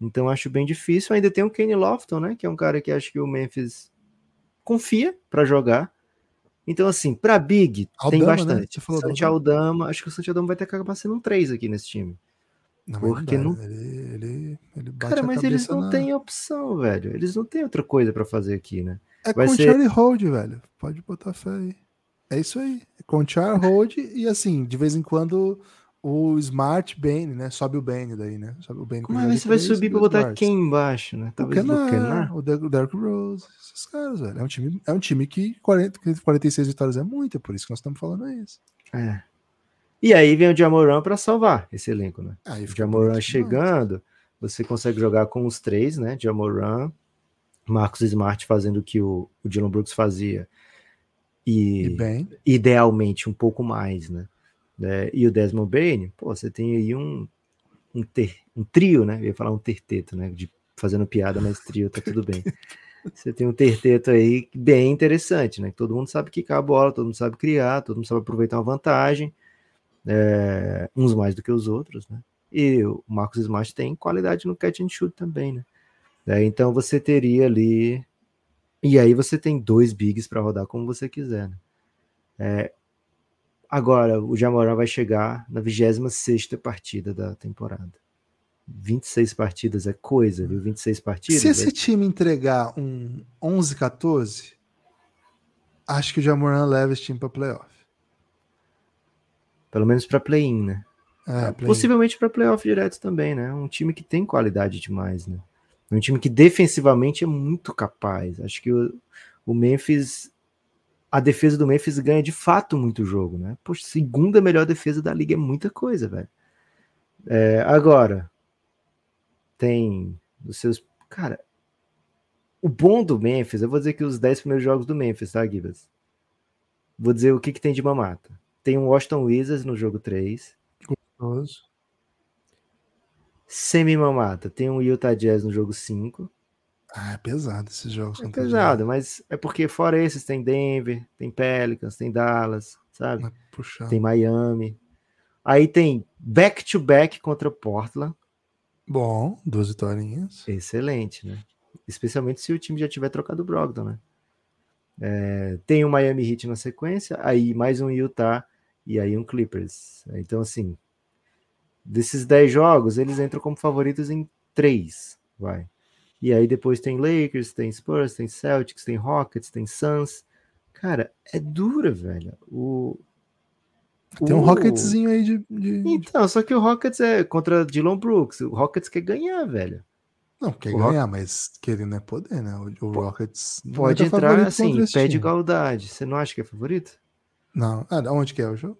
Speaker 3: Então acho bem difícil. Ainda tem o Kenny Lofton, né? Que é um cara que acho que o Memphis confia para jogar. Então, assim, para Big, Aldama, tem né? bastante. Né? Santi Aldama, acho que o Santi Aldama vai ter que acabar sendo um 3 aqui nesse time. Não, porque não. não... Ele, ele, ele Cara, mas eles não na... têm opção, velho. Eles não têm outra coisa para fazer aqui, né?
Speaker 2: É vai com ser... Charlie Hold, velho. Pode botar fé aí. É isso aí. É com Charlie Hold e assim, de vez em quando o Smart Bane, né? Sobe o Bane daí, né? Sobe o Bane
Speaker 3: Como é que você vai subir pra botar Smart. quem embaixo, né?
Speaker 2: Talvez o Kenar, o Derrick Rose, esses caras, velho. É um time, é um time que 40, 46 vitórias é muito, é por isso que nós estamos falando isso.
Speaker 3: É. E aí vem o Jamoran para salvar esse elenco, né? Aí o Jamoran chegando, você consegue jogar com os três, né? Jamoran, Marcos Smart fazendo o que o, o Dylan Brooks fazia. E, e idealmente um pouco mais, né? Né? E o Desmond Bain, pô, você tem aí um, um, ter, um trio, né? Eu ia falar um terteto, né? De, fazendo piada, mas trio tá tudo bem. [laughs] Você tem um terteto aí bem interessante, né? Todo mundo sabe quicar a bola, todo mundo sabe criar, todo mundo sabe aproveitar uma vantagem, é, uns mais do que os outros, né? E o Marcos Smart tem qualidade no catch and shoot também, né? É, então você teria ali. E aí você tem dois bigs para rodar como você quiser. Né? É, Agora, o Jamoran vai chegar na 26 partida da temporada. 26 partidas é coisa, viu? 26 partidas.
Speaker 2: Se esse é... time entregar um 11, 14, acho que o Jamoran leva esse time para playoff.
Speaker 3: Pelo menos para play-in, né? É, play Possivelmente para playoff direto também, né? Um time que tem qualidade demais, né? Um time que defensivamente é muito capaz. Acho que o, o Memphis a defesa do Memphis ganha de fato muito jogo, né? Poxa, segunda melhor defesa da liga é muita coisa, velho. É, agora, tem os seus. Cara, o bom do Memphis, eu vou dizer que os 10 primeiros jogos do Memphis, tá, Gibas? Vou dizer o que, que tem de mamata. Tem um Washington Wizards no jogo 3. Gostoso. Semi-mamata. Tem um Utah Jazz no jogo 5.
Speaker 2: Ah, é pesado esses jogos.
Speaker 3: É pesado, mas é porque fora esses tem Denver, tem Pelicans, tem Dallas, sabe? É tem Miami. Aí tem back-to-back -back contra Portland.
Speaker 2: Bom, duas vitórias.
Speaker 3: Excelente, né? Especialmente se o time já tiver trocado o Brogdon, né? É, tem o um Miami Heat na sequência, aí mais um Utah e aí um Clippers. Então, assim, desses 10 jogos, eles entram como favoritos em 3, vai. E aí depois tem Lakers, tem Spurs, tem Celtics, tem Rockets, tem Suns. Cara, é dura, velho. O,
Speaker 2: tem um o... Rocketzinho aí de, de,
Speaker 3: Então, só que o Rockets é contra Dylan Brooks. O Rockets quer ganhar, velho.
Speaker 2: Não, quer o ganhar, Rock... mas querendo é poder, né? O, o Rockets.
Speaker 3: Pode entrar assim, pé de igualdade. Você não acha que é favorito?
Speaker 2: Não. Ah, onde que é o jogo?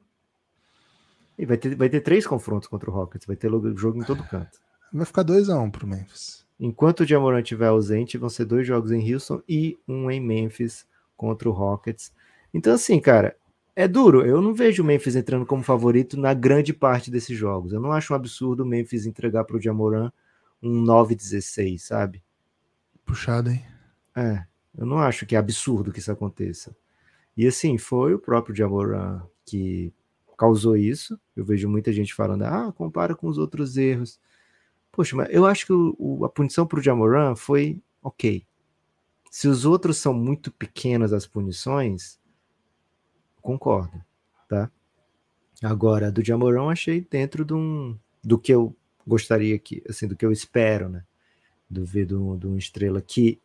Speaker 3: E vai ter, vai ter três confrontos contra o Rockets. Vai ter jogo em todo canto.
Speaker 2: Vai ficar 2x1 um pro Memphis.
Speaker 3: Enquanto o Jamoran estiver ausente, vão ser dois jogos em Houston e um em Memphis contra o Rockets. Então, assim, cara, é duro. Eu não vejo o Memphis entrando como favorito na grande parte desses jogos. Eu não acho um absurdo o Memphis entregar para o Jamoran um 9-16, sabe?
Speaker 2: Puxado, hein?
Speaker 3: É, eu não acho que é absurdo que isso aconteça. E assim, foi o próprio Jamoran que causou isso. Eu vejo muita gente falando, ah, compara com os outros erros. Poxa, mas eu acho que o, o, a punição para o Jamoran foi ok. Se os outros são muito pequenas as punições, concordo, tá? Agora, do Jamoran achei dentro de um, do que eu gostaria que, assim, do que eu espero, né? Do ver de uma estrela que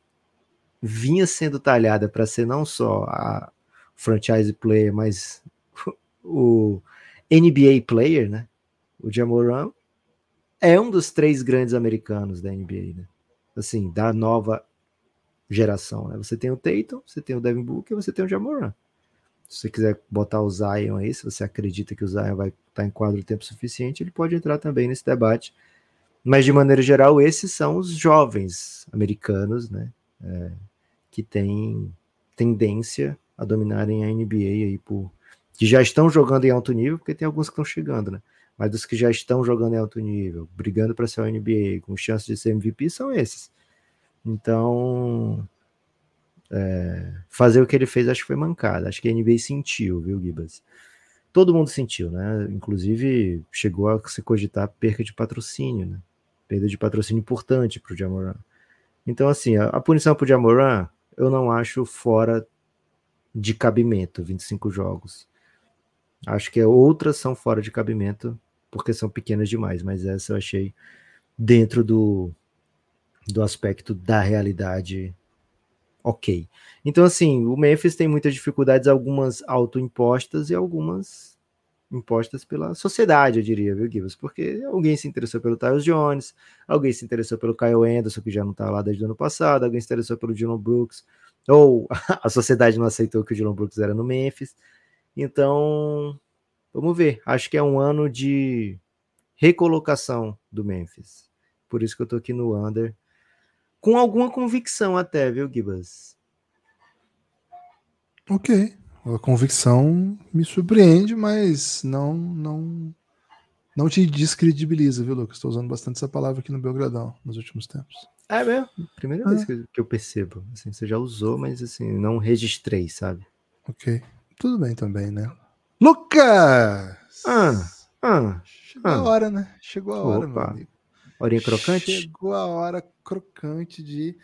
Speaker 3: vinha sendo talhada para ser não só a franchise player, mas [laughs] o NBA player, né? O Jamoran é um dos três grandes americanos da NBA, né? Assim, da nova geração, né? Você tem o Tatum, você tem o Devin Booker, você tem o Jamoran. Se você quiser botar o Zion aí, se você acredita que o Zion vai estar em quadro tempo suficiente, ele pode entrar também nesse debate. Mas de maneira geral, esses são os jovens americanos, né? É, que têm tendência a dominarem a NBA aí por que já estão jogando em alto nível, porque tem alguns que estão chegando, né? Mas dos que já estão jogando em alto nível, brigando para ser o NBA, com chance de ser MVP, são esses. Então, é, fazer o que ele fez, acho que foi mancada. Acho que a NBA sentiu, viu, Gibas? Todo mundo sentiu, né? Inclusive, chegou a se cogitar perca de patrocínio, né? Perda de patrocínio importante para o Jamoran. Então, assim, a, a punição para o Jamoran, eu não acho fora de cabimento, 25 jogos. Acho que outras são fora de cabimento, porque são pequenas demais, mas essa eu achei dentro do, do aspecto da realidade ok. Então, assim, o Memphis tem muitas dificuldades, algumas autoimpostas e algumas impostas pela sociedade, eu diria, viu, Gibbs? Porque alguém se interessou pelo Tyus Jones, alguém se interessou pelo Kyle Anderson, que já não está lá desde o ano passado, alguém se interessou pelo Dylan Brooks, ou [laughs] a sociedade não aceitou que o Dylan Brooks era no Memphis. Então, vamos ver. Acho que é um ano de recolocação do Memphis. Por isso que eu tô aqui no under com alguma convicção até, viu, Gibas?
Speaker 2: Ok. A convicção me surpreende, mas não não não te descredibiliza, viu, Lucas? Estou usando bastante essa palavra aqui no Belgradão nos últimos tempos.
Speaker 3: É mesmo? Primeira ah. vez que, eu percebo. Assim, você já usou, mas assim, não registrei, sabe?
Speaker 2: Ok. Tudo bem também, né? Lucas!
Speaker 3: Ah, ah,
Speaker 2: Chegou ah. a hora, né? Chegou a hora, Opa. meu amigo.
Speaker 3: Horinha crocante?
Speaker 2: Chegou a hora crocante de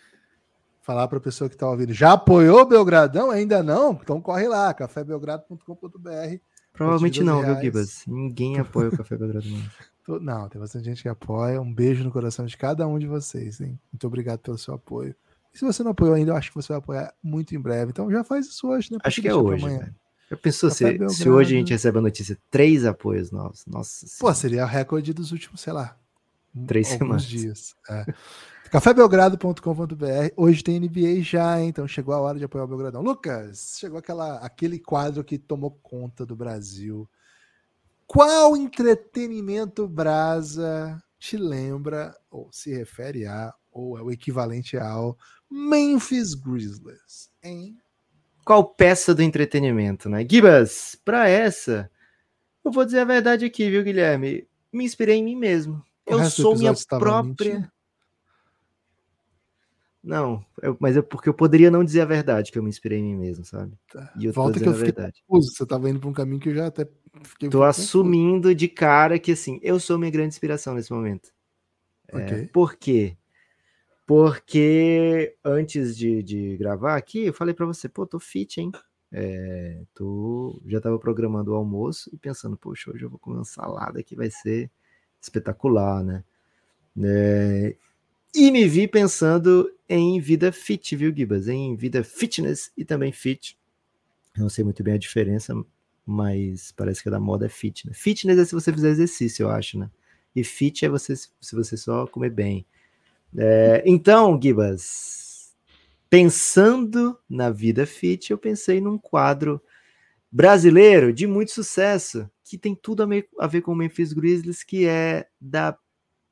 Speaker 2: falar para a pessoa que está ouvindo. Já apoiou o Belgradão? Ainda não? Então corre lá, cafébelgrado.com.br.
Speaker 3: Provavelmente não, viu, Gibas? Ninguém apoia o Café Belgrado.
Speaker 2: Não. [laughs] não, tem bastante gente que apoia. Um beijo no coração de cada um de vocês, hein? Muito obrigado pelo seu apoio. E se você não apoiou ainda, eu acho que você vai apoiar muito em breve. Então já faz isso hoje, né?
Speaker 3: Acho que é hoje. Amanhã. Eu pensou se, se hoje a gente recebe a notícia, três apoios novos. Nossa.
Speaker 2: Pô, seria o recorde dos últimos, sei lá,
Speaker 3: Três semanas.
Speaker 2: dias. É. cafébelgrado.com.br. Hoje tem NBA já, hein? então chegou a hora de apoiar o Belgradão. Lucas, chegou aquela, aquele quadro que tomou conta do Brasil. Qual entretenimento brasa te lembra, ou se refere a, ou é o equivalente ao Memphis Grizzlies, hein?
Speaker 3: Qual peça do entretenimento, né? Gibas, para essa, eu vou dizer a verdade aqui, viu, Guilherme? Me inspirei em mim mesmo eu sou minha própria. Mentindo. Não, eu, mas é porque eu poderia não dizer a verdade, que eu me inspirei em mim mesmo, sabe?
Speaker 2: Tá. E eu Volta que eu fiquei verdade. Confuso. Você tava indo para um caminho que eu já até
Speaker 3: fiquei. Tô assumindo confuso. de cara que assim, eu sou minha grande inspiração nesse momento. É, okay. É, por quê? Porque antes de, de gravar aqui, eu falei para você, pô, tô fit, hein? É, tô, já tava programando o almoço e pensando, poxa, hoje eu vou comer uma salada que vai ser espetacular, né? É, e me vi pensando em vida fit, viu, Gibas? Em vida fitness e também fit. Não sei muito bem a diferença, mas parece que a da moda é fitness. Fitness é se você fizer exercício, eu acho, né? E fit é você, se você só comer bem. É, então, Gibas, pensando na vida fit, eu pensei num quadro brasileiro de muito sucesso, que tem tudo a, a ver com o Memphis Grizzlies, que é da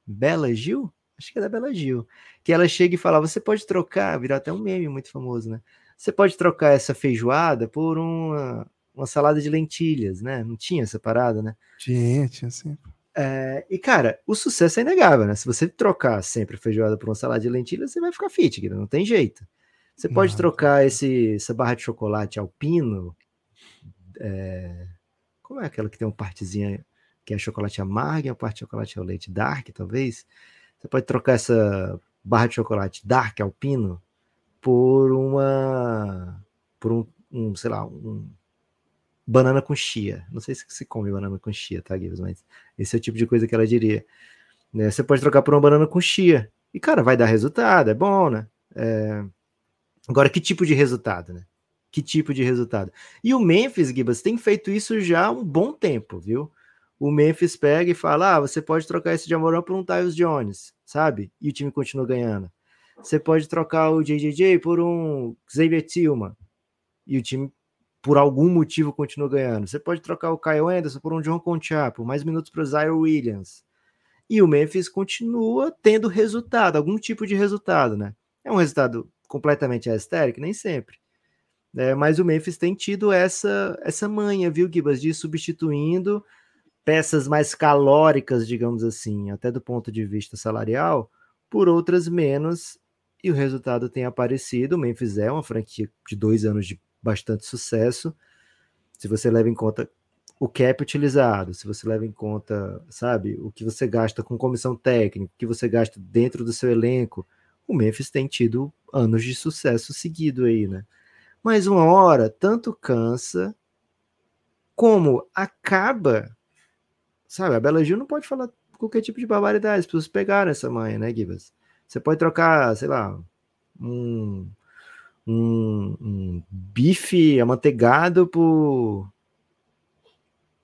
Speaker 3: Bela Gil? Acho que é da Bela Gil. Que ela chega e fala: você pode trocar, virou até um meme muito famoso, né? Você pode trocar essa feijoada por uma, uma salada de lentilhas, né? Não tinha essa parada, né?
Speaker 2: Tinha, tinha sim.
Speaker 3: É, e cara, o sucesso é inegável, né? Se você trocar sempre feijoada por uma salada de lentilhas, você vai ficar fit, não tem jeito. Você pode não, trocar esse, essa barra de chocolate alpino é, como é aquela que tem uma partezinha que é chocolate amargo e a parte de chocolate ao leite dark, talvez? Você pode trocar essa barra de chocolate dark alpino por uma. por um, um sei lá, um banana com chia. Não sei se se come banana com chia, tá, Gibbs? Mas esse é o tipo de coisa que ela diria. Né? Você pode trocar por uma banana com chia. E, cara, vai dar resultado, é bom, né? É... Agora, que tipo de resultado, né? que tipo de resultado. E o Memphis, Gibas, tem feito isso já há um bom tempo, viu? O Memphis pega e fala: ah, você pode trocar esse de Amorão por um Tyus Jones, sabe? E o time continua ganhando. Você pode trocar o JJJ por um Xavier Tillman e o time, por algum motivo, continua ganhando. Você pode trocar o Kyle Anderson por um John Concha, por mais minutos para o Zaire Williams. E o Memphis continua tendo resultado, algum tipo de resultado, né? É um resultado completamente estéril, nem sempre É, mas o Memphis tem tido essa, essa manha, viu, Gibas, de substituindo peças mais calóricas, digamos assim, até do ponto de vista salarial, por outras menos, e o resultado tem aparecido. O Memphis é uma franquia de dois anos de bastante sucesso. Se você leva em conta o cap utilizado, se você leva em conta, sabe, o que você gasta com comissão técnica, o que você gasta dentro do seu elenco, o Memphis tem tido anos de sucesso seguido aí, né? Mas uma hora, tanto cansa, como acaba Sabe, a Bela Gil não pode falar qualquer tipo de barbaridade, as pessoas pegaram essa manha, né, Gibas? Você pode trocar, sei lá, um, um, um bife amanteigado por.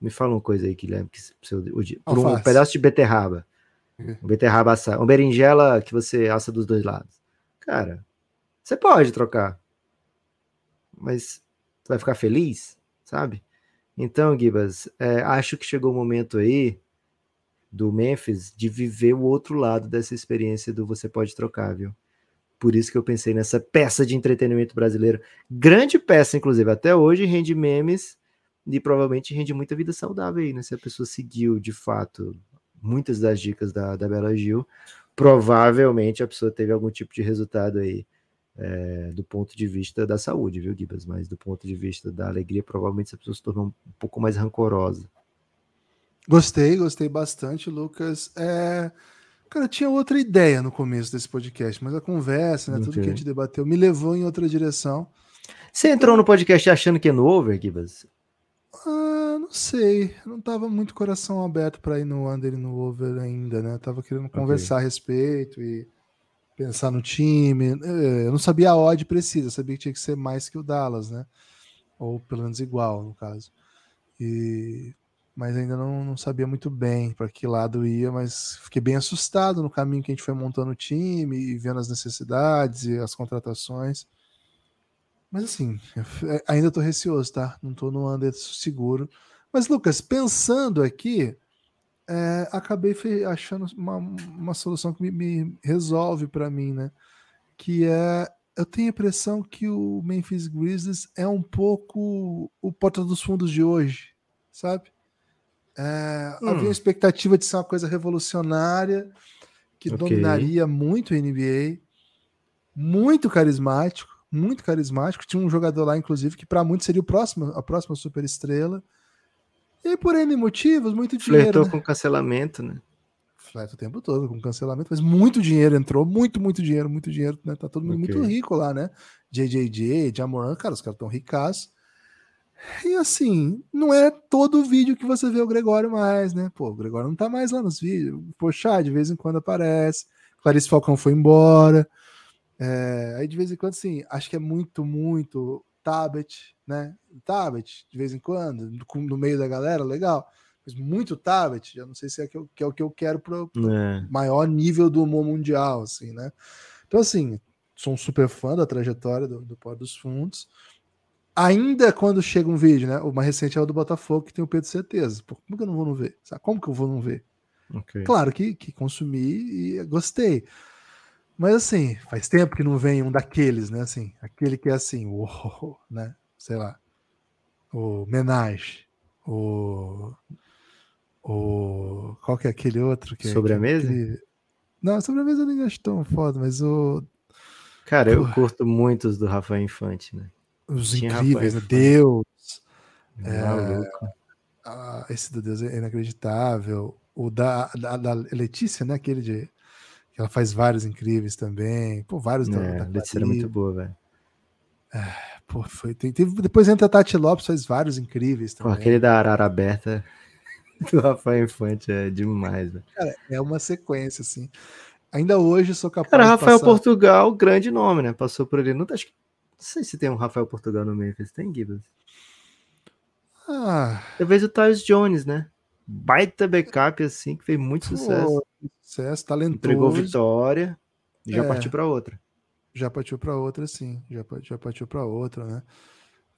Speaker 3: Me fala uma coisa aí, Guilherme, que seu, por um pedaço de beterraba. Um beterraba assada, uma berinjela que você assa dos dois lados. Cara, você pode trocar. Mas você vai ficar feliz, sabe? Então, Gibas, é, acho que chegou o momento aí do Memphis de viver o outro lado dessa experiência do você pode trocar, viu? Por isso que eu pensei nessa peça de entretenimento brasileiro. Grande peça, inclusive, até hoje rende memes e provavelmente rende muita vida saudável aí, né? Se a pessoa seguiu de fato muitas das dicas da, da Bela Gil, provavelmente a pessoa teve algum tipo de resultado aí é, do ponto de vista da saúde, viu, Gibas? Mas do ponto de vista da alegria, provavelmente essa pessoa se tornou um pouco mais rancorosa.
Speaker 2: Gostei, gostei bastante, Lucas. É... Cara, tinha outra ideia no começo desse podcast, mas a conversa, né, okay. tudo que a gente debateu, me levou em outra direção.
Speaker 3: Você entrou no podcast achando que é no over, Gibas?
Speaker 2: Ah, não sei. Não tava muito coração aberto para ir no under e no over ainda, né? Eu tava querendo okay. conversar a respeito e pensar no time. É, eu não sabia a odd precisa, eu sabia que tinha que ser mais que o Dallas, né? Ou pelo menos igual, no caso. E mas ainda não, não sabia muito bem para que lado ia, mas fiquei bem assustado no caminho que a gente foi montando o time e vendo as necessidades e as contratações. Mas assim, é, ainda estou receoso, tá? Não estou no under seguro. Mas, Lucas, pensando aqui, é, acabei achando uma, uma solução que me, me resolve para mim, né? Que é eu tenho a impressão que o Memphis Grizzlies é um pouco o porta dos fundos de hoje, sabe? É, hum. Havia a expectativa de ser uma coisa revolucionária que okay. dominaria muito a NBA, muito carismático, muito carismático. Tinha um jogador lá, inclusive, que para muitos seria o próximo, a próxima superestrela. E por N motivos, muito dinheiro.
Speaker 3: Flertou
Speaker 2: né?
Speaker 3: com cancelamento, né?
Speaker 2: Flerta o tempo todo com cancelamento, mas muito dinheiro entrou, muito, muito dinheiro, muito dinheiro, né? Tá todo mundo okay. muito rico lá, né? JJJ, Jamoran, cara, os caras estão ricaços. E assim, não é todo vídeo que você vê o Gregório mais, né? Pô, o Gregório não tá mais lá nos vídeos. Poxa, de vez em quando aparece. Clarice Falcão foi embora. É, aí de vez em quando, assim, acho que é muito, muito tablet, né? Tablet, de vez em quando, no meio da galera, legal. Mas muito tablet, já não sei se é, que, eu, que é o que eu quero para o é. maior nível do humor mundial, assim, né? Então, assim, sou um super fã da trajetória do, do Pó dos Fundos. Ainda quando chega um vídeo, né? Uma recente é o do Botafogo, que tem o Pedro Certeza. Pô, como que eu não vou não ver? Sabe? Como que eu vou não ver? Okay. Claro que, que consumi e gostei. Mas assim, faz tempo que não vem um daqueles, né? Assim, aquele que é assim, uou, [laughs] né? Sei lá. O Menage. O. O. Qual que é aquele outro? Que
Speaker 3: é sobre
Speaker 2: é,
Speaker 3: a mesa?
Speaker 2: Aquele... Não, sobre a mesa eu nem acho tão foda, mas o.
Speaker 3: Cara, eu curto muitos do Rafael Infante, né?
Speaker 2: Os Tinha incríveis, né? Deus. É, a, esse do Deus é inacreditável. O da, da, da Letícia, né? Aquele de ela faz vários incríveis também. Pô, vários
Speaker 3: é, da, da era muito boa, velho.
Speaker 2: É, pô, foi, tem, teve, depois entra a Tati Lopes, faz vários incríveis também.
Speaker 3: Pô, aquele da Arara Aberta [laughs] do Rafael Infante é demais, velho.
Speaker 2: Cara, é uma sequência, assim. Ainda hoje sou capaz
Speaker 3: Cara, Rafael passar... Portugal, grande nome, né? Passou por ali. Não, acho que, não sei se tem um Rafael Portugal no Memphis. Tem, Gibbons?
Speaker 2: Ah.
Speaker 3: Talvez o Tyus Jones, né? baita backup assim, que fez muito sucesso.
Speaker 2: sucesso, talentoso.
Speaker 3: Entregou vitória e já é, partiu para outra.
Speaker 2: Já partiu para outra, sim. Já, já partiu para outra, né?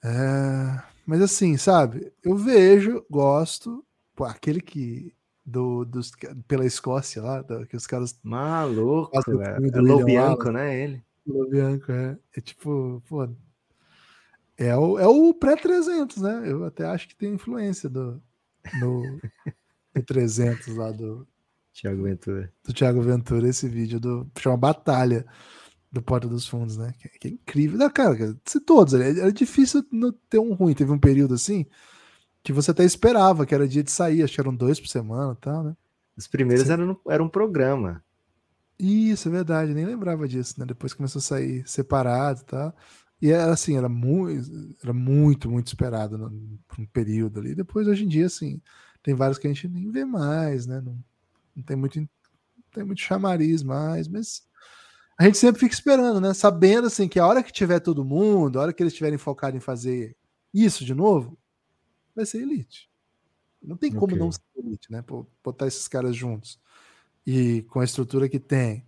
Speaker 2: É, mas assim, sabe? Eu vejo, gosto. Pô, aquele que. Do, dos, pela Escócia lá, que os caras.
Speaker 3: Maluco, é, é Lobianco, né? Ele.
Speaker 2: Lobianco, é. É tipo, pô. É o, é o pré-300, né? Eu até acho que tem influência do, no, [laughs] no 300 lá do
Speaker 3: Thiago Ventura.
Speaker 2: Do Thiago Ventura, esse vídeo do chama Batalha do Porta dos Fundos, né? Que, que é incrível. Não, cara, se todos, era difícil não ter um ruim. Teve um período assim que você até esperava, que era dia de sair, acho que eram dois por semana e tal, né?
Speaker 3: Os primeiros eram, era um programa.
Speaker 2: Isso, é verdade, nem lembrava disso, né? Depois começou a sair separado e tal. E era assim, era muito, era muito, muito esperado no, por um período ali. Depois, hoje em dia, assim, tem vários que a gente nem vê mais, né? Não, não tem muito, não tem muito chamariz mais, mas a gente sempre fica esperando, né? Sabendo assim que a hora que tiver todo mundo, a hora que eles estiverem focados em fazer isso de novo, vai ser elite. Não tem como okay. não ser elite, né? Botar esses caras juntos. E com a estrutura que tem,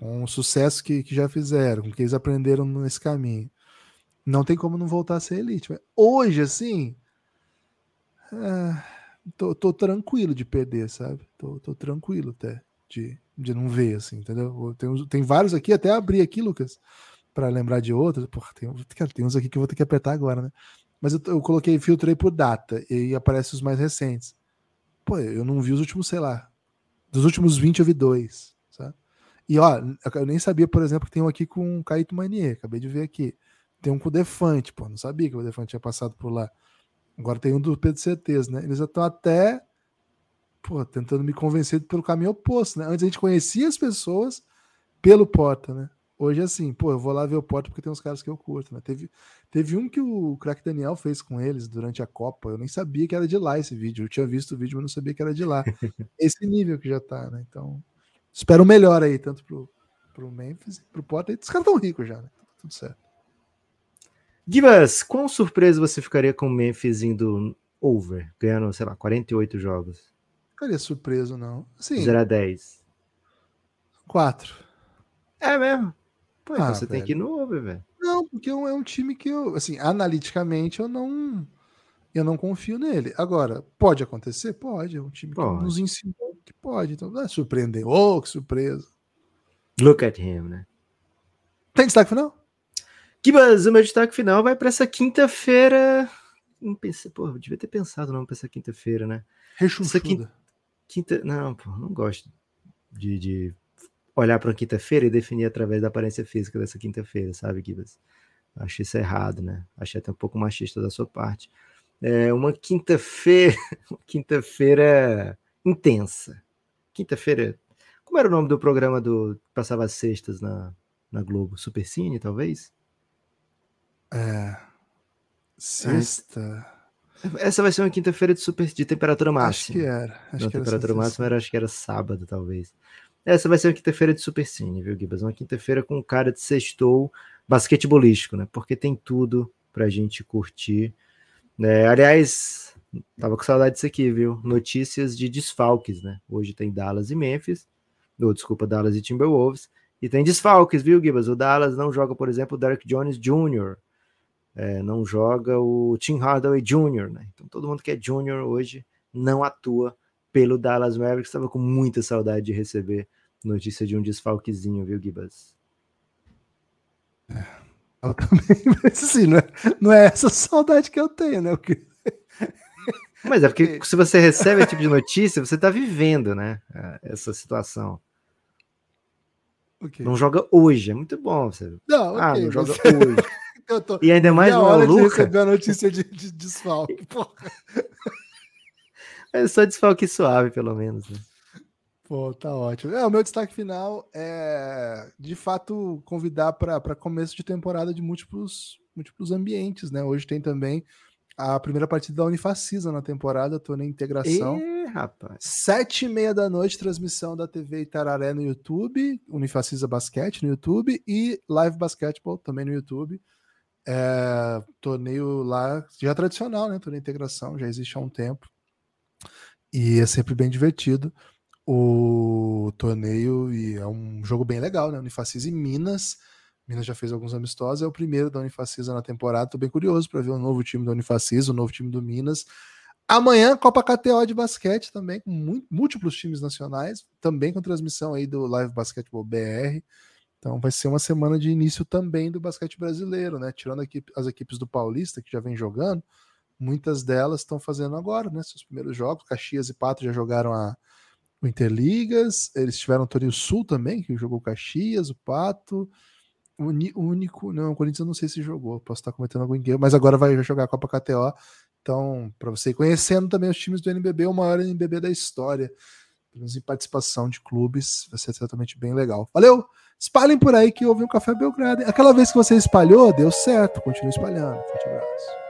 Speaker 2: com o sucesso que, que já fizeram, com o que eles aprenderam nesse caminho. Não tem como não voltar a ser elite. Hoje, assim. É, tô, tô, tranquilo de perder, sabe? Tô, tô tranquilo até de, de não ver, assim, entendeu? Tem, tem vários aqui, até abri aqui, Lucas, para lembrar de outros. Porra, tem, tem uns aqui que eu vou ter que apertar agora, né? Mas eu, eu coloquei, filtrei por data, e aparece os mais recentes. Pô, eu não vi os últimos, sei lá. Dos últimos 20 eu vi dois, sabe? E ó, eu nem sabia, por exemplo, que tem um aqui com o Caíto Manier, acabei de ver aqui. Tem um com o Defante, pô, não sabia que o Defante tinha passado por lá. Agora tem um do Pedro Certeza, né? Eles estão até pô, tentando me convencer pelo caminho oposto, né? Antes a gente conhecia as pessoas pelo Porta, né? Hoje assim, pô, eu vou lá ver o Porta porque tem uns caras que eu curto, né? Teve, teve um que o Crack Daniel fez com eles durante a Copa, eu nem sabia que era de lá esse vídeo. Eu tinha visto o vídeo, mas não sabia que era de lá. [laughs] esse nível que já tá, né? Então, espero melhor aí, tanto pro, pro Memphis, pro Porta. Os caras tão ricos já, né? Tá tudo certo.
Speaker 3: Gibas, quão surpreso você ficaria com o Memphis indo over, ganhando, sei lá, 48 jogos?
Speaker 2: Ficaria surpreso, não.
Speaker 3: Assim, 0 a 10.
Speaker 2: 4.
Speaker 3: É mesmo? Então ah, você velho. tem que ir no over, velho.
Speaker 2: Não, porque é um time que eu, assim, analiticamente eu não eu não confio nele. Agora, pode acontecer? Pode. É um time pode. que nos ensinou que pode. Então, não é surpreender. Oh, que surpresa.
Speaker 3: Look at him, né?
Speaker 2: Tem destaque final?
Speaker 3: Kibas, o meu destaque final vai para essa quinta-feira. Pensei, pô, devia ter pensado não para essa quinta-feira, né?
Speaker 2: Essa quinta
Speaker 3: quinta. Não, pô, não gosto de, de olhar para uma quinta-feira e definir através da aparência física dessa quinta-feira, sabe, Gibas? Acho isso errado, né? Achei até um pouco machista da sua parte. É uma quinta-feira, [laughs] quinta-feira intensa. Quinta-feira. Como era o nome do programa do passava as sextas na, na Globo? Supercine, talvez?
Speaker 2: É. Sexta.
Speaker 3: Essa vai ser uma quinta-feira de super de temperatura máxima. Acho
Speaker 2: que era. Acho
Speaker 3: Não, que temperatura era máxima era, acho que era sábado, talvez. Essa vai ser uma quinta-feira de super cine, viu, Gibas? Uma quinta-feira com cara de sextou basquetebolístico, né? Porque tem tudo pra gente curtir. É, aliás, tava com saudade disso aqui, viu? Notícias de desfalques, né? Hoje tem Dallas e Memphis. Ou, desculpa, Dallas e Timberwolves. E tem desfalques, viu, Gibas? O Dallas não joga, por exemplo, o Derek Jones Jr., é, não joga o Tim Hardaway Jr., né? Então todo mundo que é Jr. hoje não atua pelo Dallas Mavericks. Estava com muita saudade de receber notícia de um desfalquezinho, viu, Gibas?
Speaker 2: É, eu também, [laughs] mas assim, não é, não é essa saudade que eu tenho, né? Porque...
Speaker 3: Mas é porque [laughs] se você recebe esse tipo de notícia, você está vivendo, né? Essa situação. Okay. Não joga hoje, é muito bom. Você...
Speaker 2: Não, ah,
Speaker 3: okay, não joga você... hoje. [laughs] Tô... E ainda mais
Speaker 2: uma hora de receber a notícia de, de desfalque. Porra.
Speaker 3: É só desfalque suave, pelo menos. Né?
Speaker 2: Pô, tá ótimo. É, o meu destaque final é, de fato, convidar para começo de temporada de múltiplos, múltiplos ambientes, né? Hoje tem também a primeira partida da Unifacisa na temporada, tô na integração.
Speaker 3: E, rapaz.
Speaker 2: Sete e meia da noite, transmissão da TV Itararé no YouTube, Unifacisa Basquete no YouTube e Live Basketball também no YouTube. É, torneio lá, já tradicional, né? Torneio integração, já existe há um tempo. E é sempre bem divertido o torneio e é um jogo bem legal, né? Unifacis e Minas. Minas já fez alguns amistosos, é o primeiro da Unifacisa na temporada. Tô bem curioso para ver o novo time da Unifacis, o novo time do Minas. Amanhã, Copa KTO de basquete também, com múltiplos times nacionais, também com transmissão aí do Live Basketball BR. Então vai ser uma semana de início também do basquete brasileiro, né? Tirando as equipes do Paulista que já vem jogando, muitas delas estão fazendo agora, né? Seus primeiros jogos. Caxias e Pato já jogaram a o Interligas, eles tiveram o Torneio Sul também, que jogou Caxias, o Pato. O único, não, o Corinthians eu não sei se jogou, posso estar cometendo algum engano, mas agora vai jogar a Copa KTO. Então, para você ir conhecendo também os times do NBB, o maior NBB da história, pelo menos em participação de clubes, vai ser certamente bem legal. Valeu! Espalhem por aí que houve um Café Belgrado. Aquela vez que você espalhou, deu certo. Continue espalhando. Forte abraço.